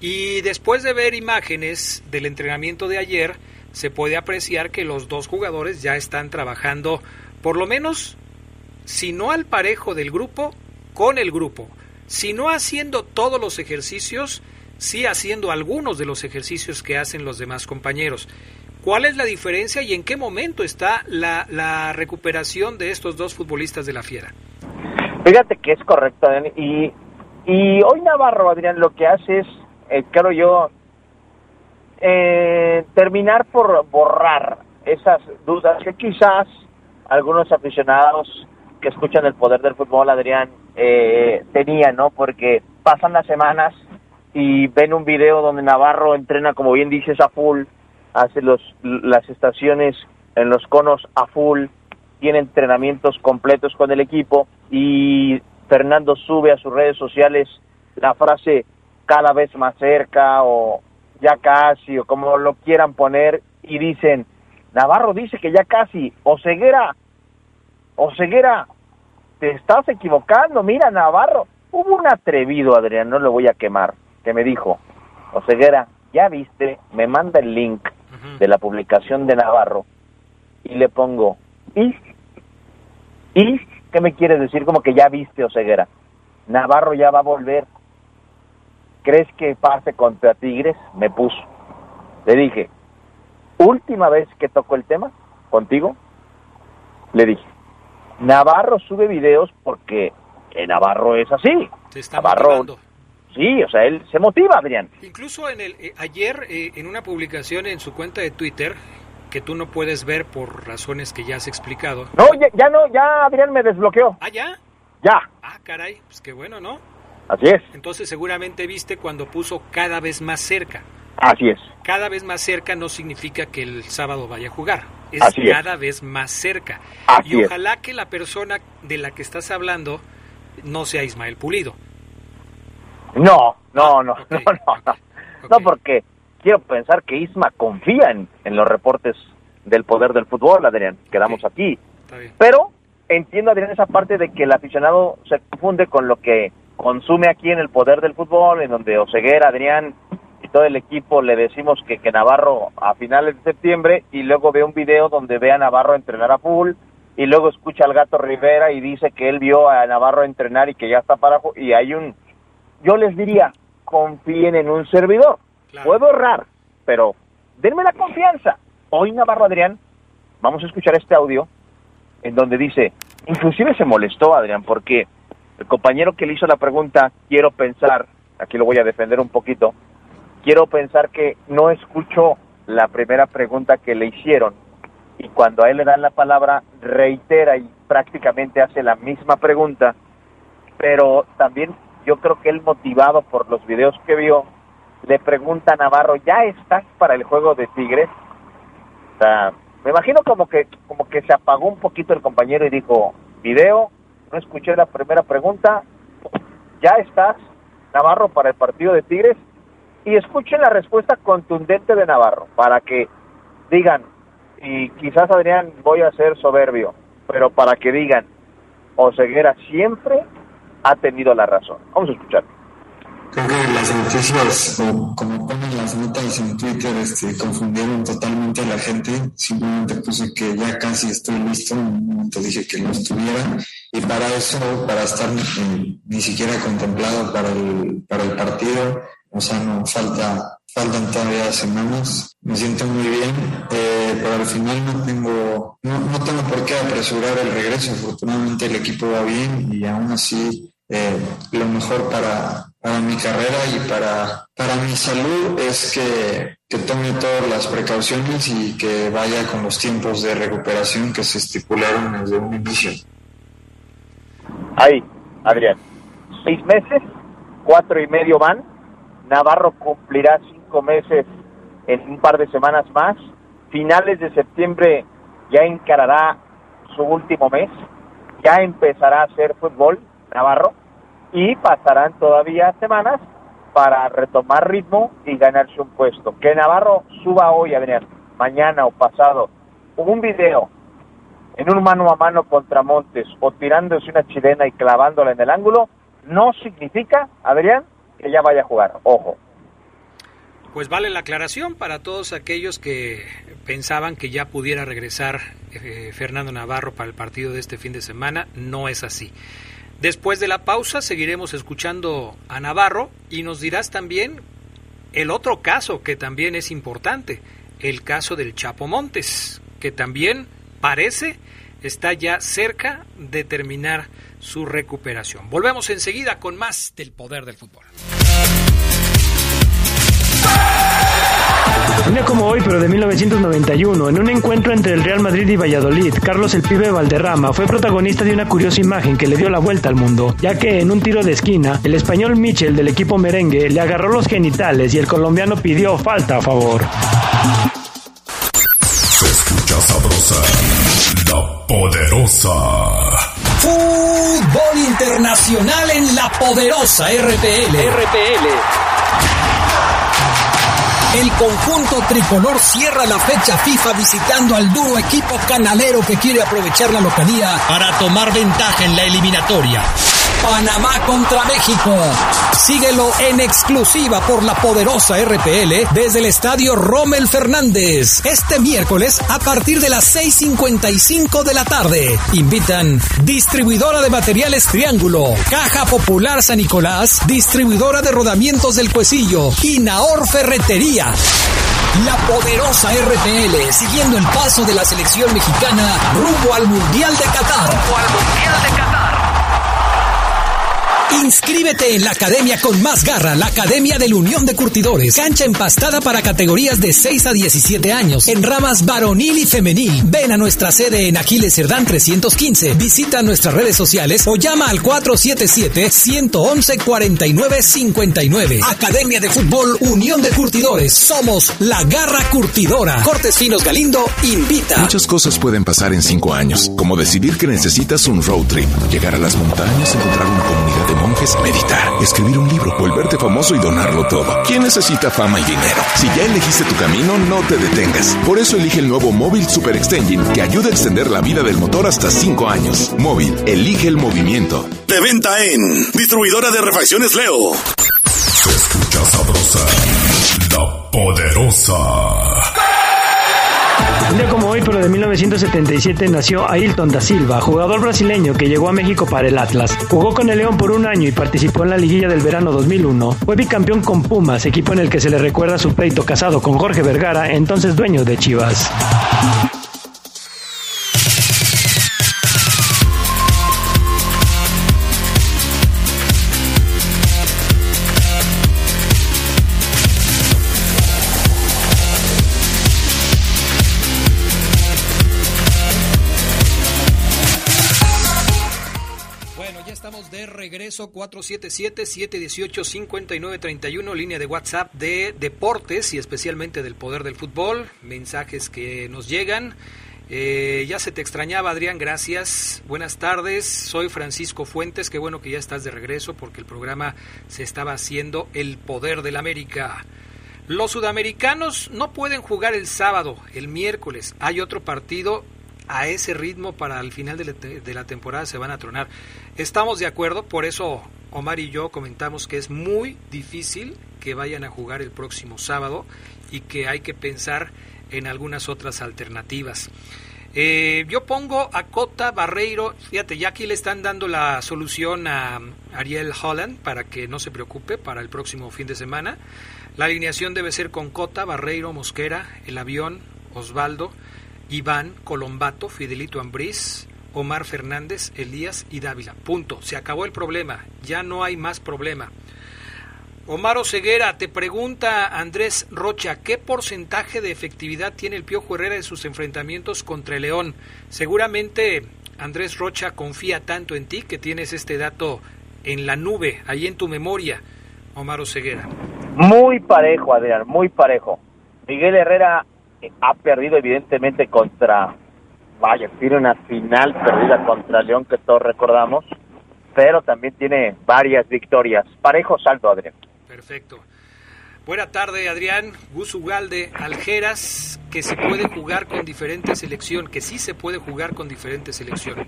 Y después de ver imágenes del entrenamiento de ayer, se puede apreciar que los dos jugadores ya están trabajando, por lo menos, si no al parejo del grupo, con el grupo. Si no haciendo todos los ejercicios, sí haciendo algunos de los ejercicios que hacen los demás compañeros. ¿Cuál es la diferencia y en qué momento está la, recuperación de estos dos futbolistas de la Fiera? Fíjate que es correcto. Y, y hoy Navarro, Adrián, lo que hace es, eh, creo yo, eh, terminar por borrar esas dudas que quizás algunos aficionados que escuchan el poder del fútbol, Adrián, eh, tenían, ¿no? Porque pasan las semanas y ven un video donde Navarro entrena, como bien dices, a full, hace los, las estaciones en los conos a full, tiene entrenamientos completos con el equipo y Fernando sube a sus redes sociales la frase cada vez más cerca o ya casi o como lo quieran poner y dicen, Navarro dice que ya casi, o ceguera, o ceguera, te estás equivocando, mira Navarro, hubo un atrevido, Adrián, no lo voy a quemar, que me dijo, o ceguera, ya viste, me manda el link de la publicación de Navarro y le pongo, ¿y? ¿Y? ¿Qué me quieres decir? Como que ya viste, Oseguera. Navarro ya va a volver. ¿Crees que pase contra Tigres? Me puso. Le dije, última vez que toco el tema contigo, le dije, Navarro sube videos porque Navarro es así. Navarro, Sí, o sea, él se motiva, Adrián. Incluso en el eh, ayer eh, en una publicación en su cuenta de Twitter que tú no puedes ver por razones que ya has explicado. No, ya, no, ya Adrián me desbloqueó. ¿Ah, ya? Ya. Ah, caray, pues qué bueno, ¿no? Así es. Entonces seguramente viste cuando puso cada vez más cerca. Así es. Cada vez más cerca no significa que el sábado vaya a jugar. Es cada vez más cerca. Así y ojalá que la persona de la que estás hablando no sea Ismael Pulido. No, no, no, no, no, no, porque quiero pensar que Isma confía en, los reportes del poder del fútbol, Adrián, quedamos aquí. Pero entiendo, Adrián, esa parte de que el aficionado se confunde con lo que consume aquí en el poder del fútbol, en donde Oseguera, Adrián y todo el equipo le decimos que, que Navarro a finales de septiembre y luego ve un video donde ve a Navarro entrenar a full y luego escucha al gato Rivera y dice que él vio a Navarro entrenar y que ya está para y hay un yo les diría, confíen en un servidor. Puedo errar, pero denme la confianza. Hoy Navarro Adrián, vamos a escuchar este audio en donde dice, inclusive se molestó Adrián porque el compañero que le hizo la pregunta, quiero pensar, aquí lo voy a defender un poquito, quiero pensar que no escuchó la primera pregunta que le hicieron y cuando a él le dan la palabra reitera y prácticamente hace la misma pregunta, pero también yo creo que él motivado por los videos que vio, le pregunta a Navarro, ¿ya estás para el juego de Tigres? O sea, me imagino como que, como que se apagó un poquito el compañero y dijo, video, no escuché la primera pregunta, ¿ya estás, Navarro, para el partido de Tigres? Y escuchen la respuesta contundente de Navarro, para que digan, y quizás Adrián voy a ser soberbio, pero para que digan, Oseguera siempre ha tenido la razón. Vamos a escuchar. Creo que las noticias, o como ponen las notas en Twitter, este, confundieron totalmente a la gente. Simplemente puse que ya casi estoy listo, momento dije que no estuviera. Y para eso, para estar eh, ni siquiera contemplado para el, para el partido, o sea, no falta, faltan todavía semanas. Me siento muy bien, eh, pero al final no tengo, no, no tengo por qué apresurar el regreso. Afortunadamente el equipo va bien y aún así eh, lo mejor para, para mi carrera y para, para mi salud es que, que tome todas las precauciones y que vaya con los tiempos de recuperación que se estipularon desde un inicio. Ahí, Adrián. Seis meses, cuatro y medio van. Navarro cumplirá cinco meses en un par de semanas más. Finales de septiembre ya encarará su último mes. Ya empezará a hacer fútbol Navarro y pasarán todavía semanas para retomar ritmo y ganarse un puesto. Que Navarro suba hoy, Adrián, mañana o pasado, un video en un mano a mano contra Montes o tirándose una chilena y clavándola en el ángulo, no significa, Adrián, que ya vaya a jugar. Ojo. Pues vale la aclaración para todos aquellos que pensaban que ya pudiera regresar eh, Fernando Navarro para el partido de este fin de semana. No es así. Después de la pausa seguiremos escuchando a Navarro y nos dirás también el otro caso que también es importante, el caso del Chapo Montes, que también parece está ya cerca de terminar su recuperación. Volvemos enseguida con más del poder del fútbol. Un día como hoy, pero de 1991, en un encuentro entre el Real Madrid y Valladolid, Carlos el Pibe Valderrama fue protagonista de una curiosa imagen que le dio la vuelta al mundo, ya que en un tiro de esquina, el español Michel del equipo merengue le agarró los genitales y el colombiano pidió falta a favor. Se escucha sabrosa, la poderosa. Fútbol internacional en la poderosa RPL. RPL. El conjunto tricolor cierra la fecha FIFA visitando al duro equipo canalero que quiere aprovechar la localía para tomar ventaja en la eliminatoria. Panamá contra México. Síguelo en exclusiva por la poderosa RPL desde el estadio Rommel Fernández. Este miércoles a partir de las 6.55 de la tarde. Invitan distribuidora de materiales Triángulo, Caja Popular San Nicolás, distribuidora de rodamientos del Cuesillo y Naor Ferretería. La poderosa RPL siguiendo el paso de la selección mexicana rumbo al Mundial de Qatar. Rumbo al Mundial de Qatar. Inscríbete en la academia con más garra, la Academia de la Unión de Curtidores. Cancha empastada para categorías de 6 a 17 años, en ramas varonil y femenil. Ven a nuestra sede en Aquiles Cerdán 315. Visita nuestras redes sociales o llama al 477-111-4959. Academia de Fútbol Unión de Curtidores. Somos la garra curtidora. Cortes Finos Galindo invita. Muchas cosas pueden pasar en cinco años, como decidir que necesitas un road trip, llegar a las montañas, encontrar una comunidad de monjes, meditar, escribir un libro, volverte famoso y donarlo todo. ¿Quién necesita fama y dinero? Si ya elegiste tu camino, no te detengas. Por eso elige el nuevo Móvil Super Extension que ayuda a extender la vida del motor hasta 5 años. Móvil, elige el movimiento. De venta en Distribuidora de Refacciones Leo. Se escucha sabrosa, la poderosa. Un día como hoy, pero de 1977, nació Ailton da Silva, jugador brasileño que llegó a México para el Atlas. Jugó con el León por un año y participó en la liguilla del verano 2001. Fue bicampeón con Pumas, equipo en el que se le recuerda su pleito casado con Jorge Vergara, entonces dueño de Chivas. Regreso 477-718-5931, línea de WhatsApp de deportes y especialmente del poder del fútbol. Mensajes que nos llegan. Eh, ya se te extrañaba, Adrián, gracias. Buenas tardes, soy Francisco Fuentes. Qué bueno que ya estás de regreso porque el programa se estaba haciendo El Poder del América. Los sudamericanos no pueden jugar el sábado, el miércoles. Hay otro partido a ese ritmo para el final de la, de la, temporada se van a tronar. Estamos de acuerdo, por eso Omar y yo comentamos que es muy difícil que vayan a jugar el próximo sábado y que hay que pensar en algunas otras alternativas. Eh, yo pongo a Cota Barreiro, fíjate, ya aquí le están dando la solución a Ariel Holland para que no se preocupe para el próximo fin de semana. La alineación debe ser con Cota, Barreiro, Mosquera, el avión, Osvaldo, Iván, Colombato, Fidelito Ambriz, Omar Fernández, Elías y Dávila. Punto. Se acabó el problema. Ya no hay más problema. Omar Oseguera, te pregunta Andrés Rocha, ¿qué porcentaje de efectividad tiene el Piojo Herrera en sus enfrentamientos contra el León? Seguramente Andrés Rocha confía tanto en ti que tienes este dato en la nube, ahí en tu memoria, Omar Oseguera. Muy parejo, Adrián, muy parejo. Miguel Herrera ha perdido evidentemente contra, vaya, tiene una final perdida contra León que todos recordamos, pero también tiene varias victorias. Parejo salto, Adrián. Perfecto. Buena tarde, Adrián. Gus Ugalde, Aljeras, que se puede jugar con diferentes selección, que sí se puede jugar con diferentes selección.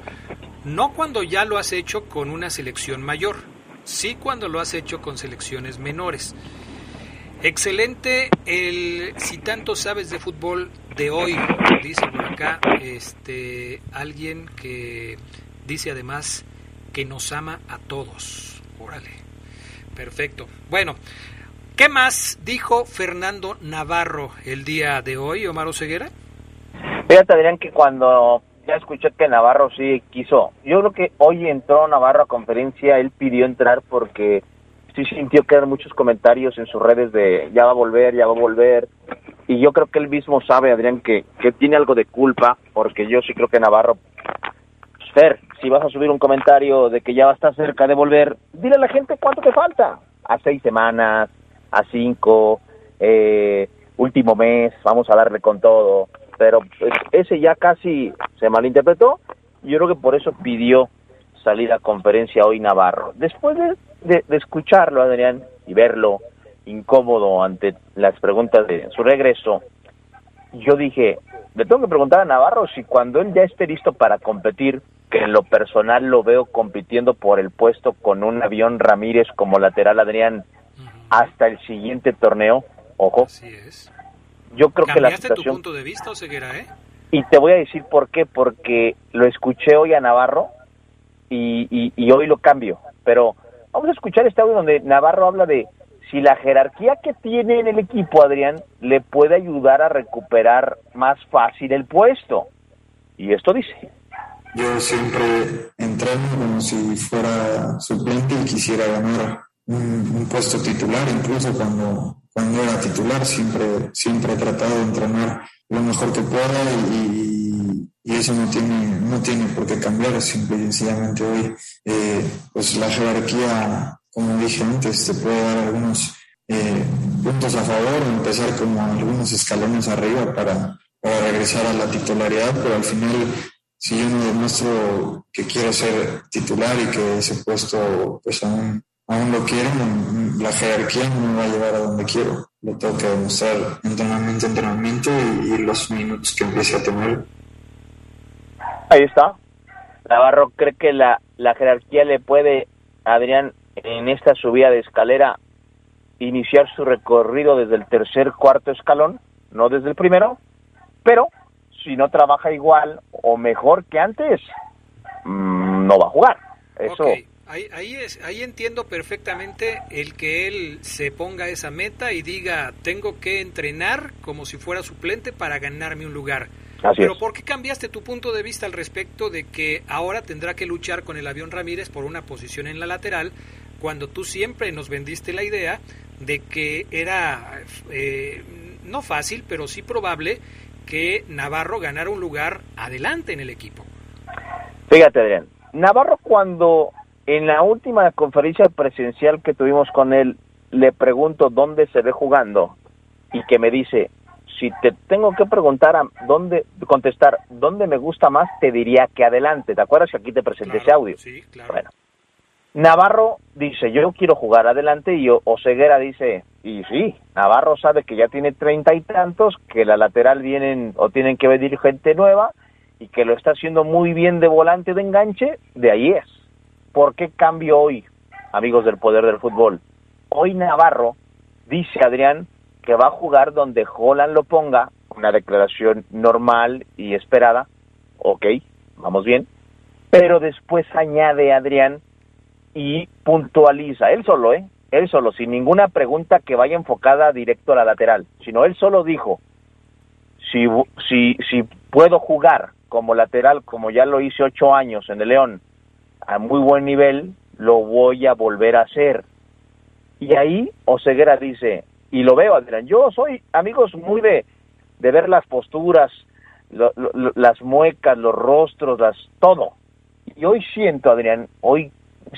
No cuando ya lo has hecho con una selección mayor, sí cuando lo has hecho con selecciones menores. Excelente el si tanto sabes de fútbol de hoy, dice por acá este alguien que dice además que nos ama a todos. Órale. Perfecto. Bueno, ¿qué más dijo Fernando Navarro el día de hoy, Omar Ceguera? Fíjate, Adrián, que cuando ya escuché que Navarro sí quiso, yo creo que hoy entró Navarro a conferencia, él pidió entrar porque sí sintió que muchos comentarios en sus redes de ya va a volver, ya va a volver. Y yo creo que él mismo sabe, Adrián, que, que tiene algo de culpa, porque yo sí creo que Navarro, Fer, si vas a subir un comentario de que ya va a estar cerca de volver, dile a la gente cuánto te falta. A seis semanas, a cinco, eh, último mes, vamos a darle con todo. Pero pues, ese ya casi se malinterpretó. Yo creo que por eso pidió salir a conferencia hoy Navarro. Después de, escucharlo, Adrián, y verlo incómodo ante las preguntas de su regreso, yo dije, le tengo que preguntar a Navarro si cuando él ya esté listo para competir, que en lo personal lo veo compitiendo por el puesto con un avión Ramírez como lateral Adrián hasta el siguiente torneo, ojo. Yo creo que la situación... tu punto de vista, Oseguera, eh? Y te voy a decir por qué, porque lo escuché hoy a Navarro y, hoy lo cambio. Pero vamos a escuchar este audio donde Navarro habla de si la jerarquía que tiene en el equipo, Adrián, le puede ayudar a recuperar más fácil el puesto. Y esto dice. Yo siempre entreno como si fuera suplente y quisiera ganar un, puesto titular, incluso cuando, cuando era titular, siempre, siempre he tratado de entrenar lo mejor que pueda y, y eso no tiene, no tiene por qué cambiar, simple y sencillamente hoy, eh, pues la jerarquía, como dije antes, te puede dar algunos eh, puntos a favor, empezar como algunos escalones arriba para, para regresar a la titularidad, pero al final, si yo no demuestro que quiero ser titular y que ese puesto pues aún, aún lo quiero, la jerarquía no me va a llevar a donde quiero. Lo tengo que demostrar entrenamiento, entrenamiento y, y los minutos que empiece a tener Ahí está. Navarro cree que la, la jerarquía le puede, Adrián, en esta subida de escalera, iniciar su recorrido desde el tercer, cuarto escalón, no desde el primero, pero si no trabaja igual o mejor que antes, mm, no va a jugar. Eso. Ahí, ahí, es, ahí entiendo perfectamente el que él se ponga esa meta y diga, tengo que entrenar como si fuera suplente para ganarme un lugar. Pero ¿por qué cambiaste tu punto de vista al respecto de que ahora tendrá que luchar con el avión Ramírez por una posición en la lateral cuando tú siempre nos vendiste la idea de que era eh, no fácil, pero sí probable que Navarro ganara un lugar adelante en el equipo? Fíjate, Adrián, Navarro cuando en la última conferencia presencial que tuvimos con él le pregunto dónde se ve jugando y que me dice, si te tengo que preguntar a dónde, contestar dónde me gusta más, te diría que adelante. ¿Te acuerdas que aquí te presenté ese audio? Sí, claro. Bueno. Navarro dice, yo quiero jugar adelante y Oseguera dice, y sí, Navarro sabe que ya tiene treinta y tantos, que la lateral vienen o tienen que venir gente nueva y que lo está haciendo muy bien de volante de enganche, de ahí es. ¿Por qué cambio hoy, amigos del poder del fútbol? Hoy Navarro, dice Adrián, que va a jugar donde Holland lo ponga, una declaración normal y esperada, ok, vamos bien, pero después añade Adrián y puntualiza, él solo, ¿eh? Él solo, sin ninguna pregunta que vaya enfocada directo a la lateral, sino él solo dijo, si, si, si puedo jugar como lateral, como ya lo hice ocho años en el León, a muy buen nivel, lo voy a volver a hacer. Y ahí Oseguera dice, y lo veo, Adrián, yo soy, amigos, muy de, de ver las posturas, las muecas, los rostros, las todo. Y hoy siento, Adrián, hoy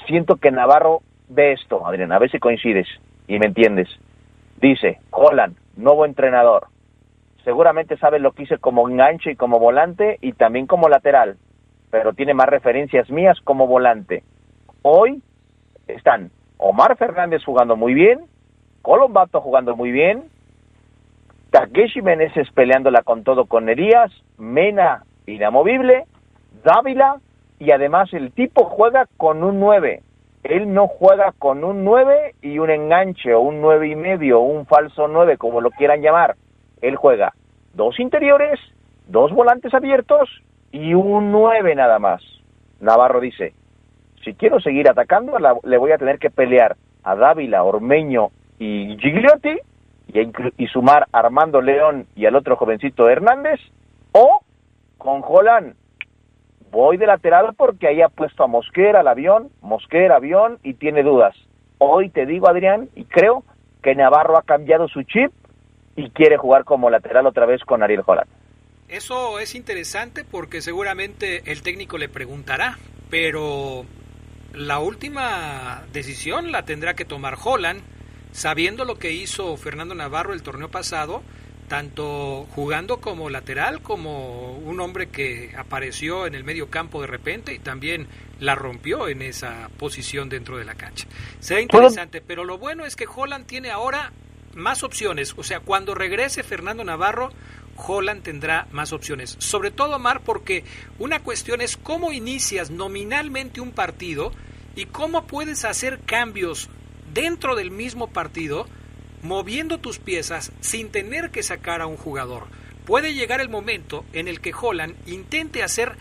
siento que Navarro ve esto, Adrián, a ver si coincides y me entiendes. Dice, Holland, nuevo entrenador. Seguramente sabe lo que hice como enganche y como volante y también como lateral, pero tiene más referencias mías como volante. Hoy están Omar Fernández jugando muy bien, Colombato jugando muy bien, Takeshi Meneses peleándola con todo con Elías, Mena inamovible, Dávila y además el tipo juega con un 9. Él no juega con un 9 y un enganche o un 9 y medio o un falso 9 como lo quieran llamar. Él juega dos interiores, dos volantes abiertos y un 9 nada más. Navarro dice, si quiero seguir atacando, le voy a tener que pelear a Dávila, Ormeño y Gigliotti y, sumar Armando León y al otro jovencito Hernández, o con Holland. Voy de lateral porque ahí ha puesto a Mosquera al avión, Mosquera avión y tiene dudas. Hoy te digo, Adrián, y creo que Navarro ha cambiado su chip y quiere jugar como lateral otra vez con Ariel Holland. Eso es interesante porque seguramente el técnico le preguntará, pero la última decisión la tendrá que tomar Holland, sabiendo lo que hizo Fernando Navarro el torneo pasado, tanto jugando como lateral, como un hombre que apareció en el medio campo de repente y también la rompió en esa posición dentro de la cancha. Será interesante, pero lo bueno es que Holland tiene ahora más opciones, o sea, cuando regrese Fernando Navarro, Holland tendrá más opciones. Sobre todo, Mar, porque una cuestión es cómo inicias nominalmente un partido y cómo puedes hacer cambios dentro del mismo partido moviendo tus piezas sin tener que sacar a un jugador. Puede llegar el momento en el que Holland intente hacer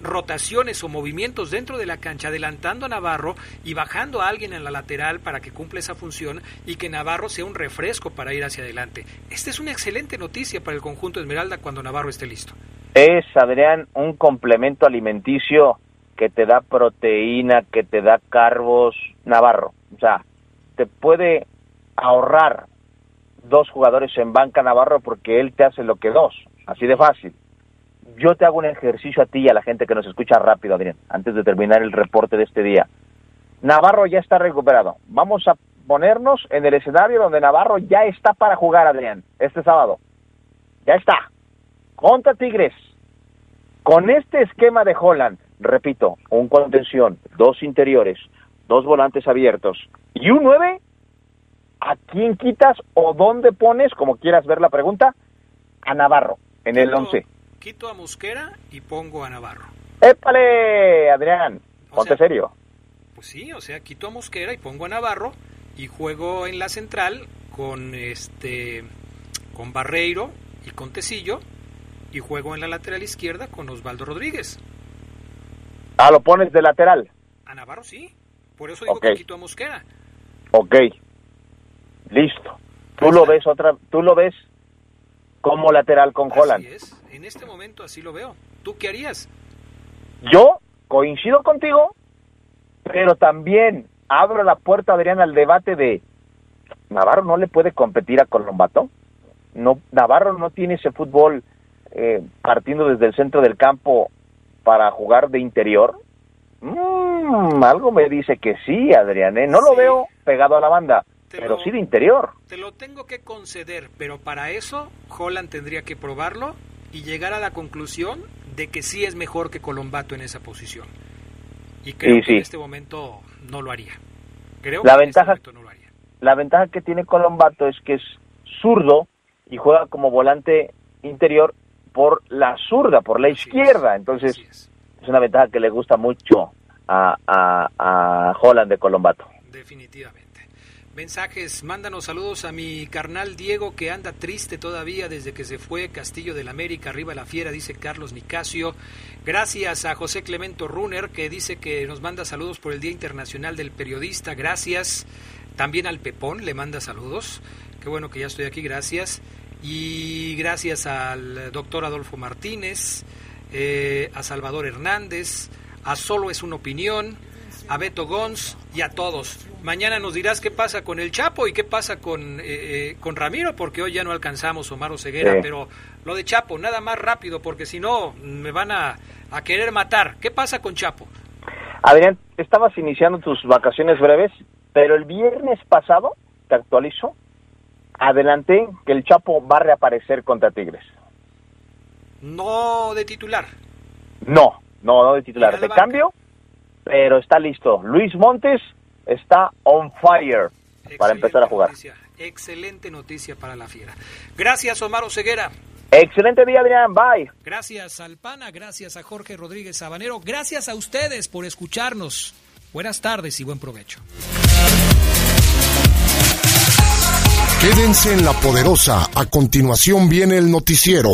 rotaciones o movimientos dentro de la cancha, adelantando a Navarro y bajando a alguien en la lateral para que cumpla esa función y que Navarro sea un refresco para ir hacia adelante. Esta es una excelente noticia para el conjunto Esmeralda cuando Navarro esté listo. Es, Adrián, un complemento alimenticio que te da proteína, que te da carbos, Navarro. O sea, te puede ahorrar dos jugadores en banca Navarro porque él te hace lo que dos, así de fácil yo te hago un ejercicio a ti y a la gente que nos escucha rápido, Adrián, antes de terminar el reporte de este día. Navarro ya está recuperado. Vamos a ponernos en el escenario donde Navarro ya está para jugar, Adrián, este sábado. Ya está. Contra Tigres. Con este esquema de Holland, repito, un contención, dos interiores, dos volantes abiertos y un nueve, ¿a quién quitas o dónde pones, como quieras ver la pregunta, a Navarro en el once? quito a Mosquera y pongo a Navarro. ¡Épale, Adrián! Ponte serio. Pues sí, o sea, quito a Mosquera y pongo a Navarro y juego en la central con este con Barreiro y con Tecillo y juego en la lateral izquierda con Osvaldo Rodríguez. Ah, lo pones de lateral. A Navarro sí. Por eso digo que quito a Mosquera. Ok. Listo. Tú lo ves otra, tú lo ves como lateral con Holland. En este momento así lo veo. ¿Tú qué harías? Yo coincido contigo, pero también abro la puerta, Adrián, al debate de Navarro no le puede competir a Colombato. No, Navarro no tiene ese fútbol eh, partiendo desde el centro del campo para jugar de interior. Mm, algo me dice que sí, Adrián. ¿eh? No lo veo pegado a la banda pero sí de interior. Te lo tengo que conceder, pero para eso Holland tendría que probarlo y llegar a la conclusión de que sí es mejor que Colombato en esa posición. Y creo que en este momento no lo haría. Creo la que ventaja, en este no lo haría. La ventaja que tiene Colombato es que es zurdo y juega como volante interior por la zurda, por la izquierda. Entonces es. una ventaja que le gusta mucho a, Holland de Colombato. Definitivamente. Mensajes, mándanos saludos a mi carnal Diego que anda triste todavía desde que se fue Castillo del América, arriba la fiera, dice Carlos Nicasio. Gracias a José Clemento Runner que dice que nos manda saludos por el Día Internacional del Periodista. Gracias. También al Pepón le manda saludos. Qué bueno que ya estoy aquí, gracias. Y gracias al doctor Adolfo Martínez. Eh, a Salvador Hernández, a Solo es una opinión, a Beto Gons y a todos. Mañana nos dirás qué pasa con el Chapo y qué pasa con, eh, eh, con Ramiro, porque hoy ya no alcanzamos Omar Ceguera, Sí. pero lo de Chapo, nada más rápido, porque si no me van a, a querer matar. ¿Qué pasa con Chapo? Adrián, estabas iniciando tus vacaciones breves, pero el viernes pasado, te actualizo, adelanté que el Chapo va a reaparecer contra Tigres. No de titular. No, no, no de titular, de cambio, pero está listo. Luis Montes está on fire para empezar a jugar. Noticia, excelente noticia para la fiera. Gracias, Omar Ceguera. Excelente día, Adrián, bye. Gracias al PANA, gracias a Jorge Rodríguez Sabanero, gracias a ustedes por escucharnos. Buenas tardes y buen provecho. Quédense en la poderosa. A continuación viene el noticiero.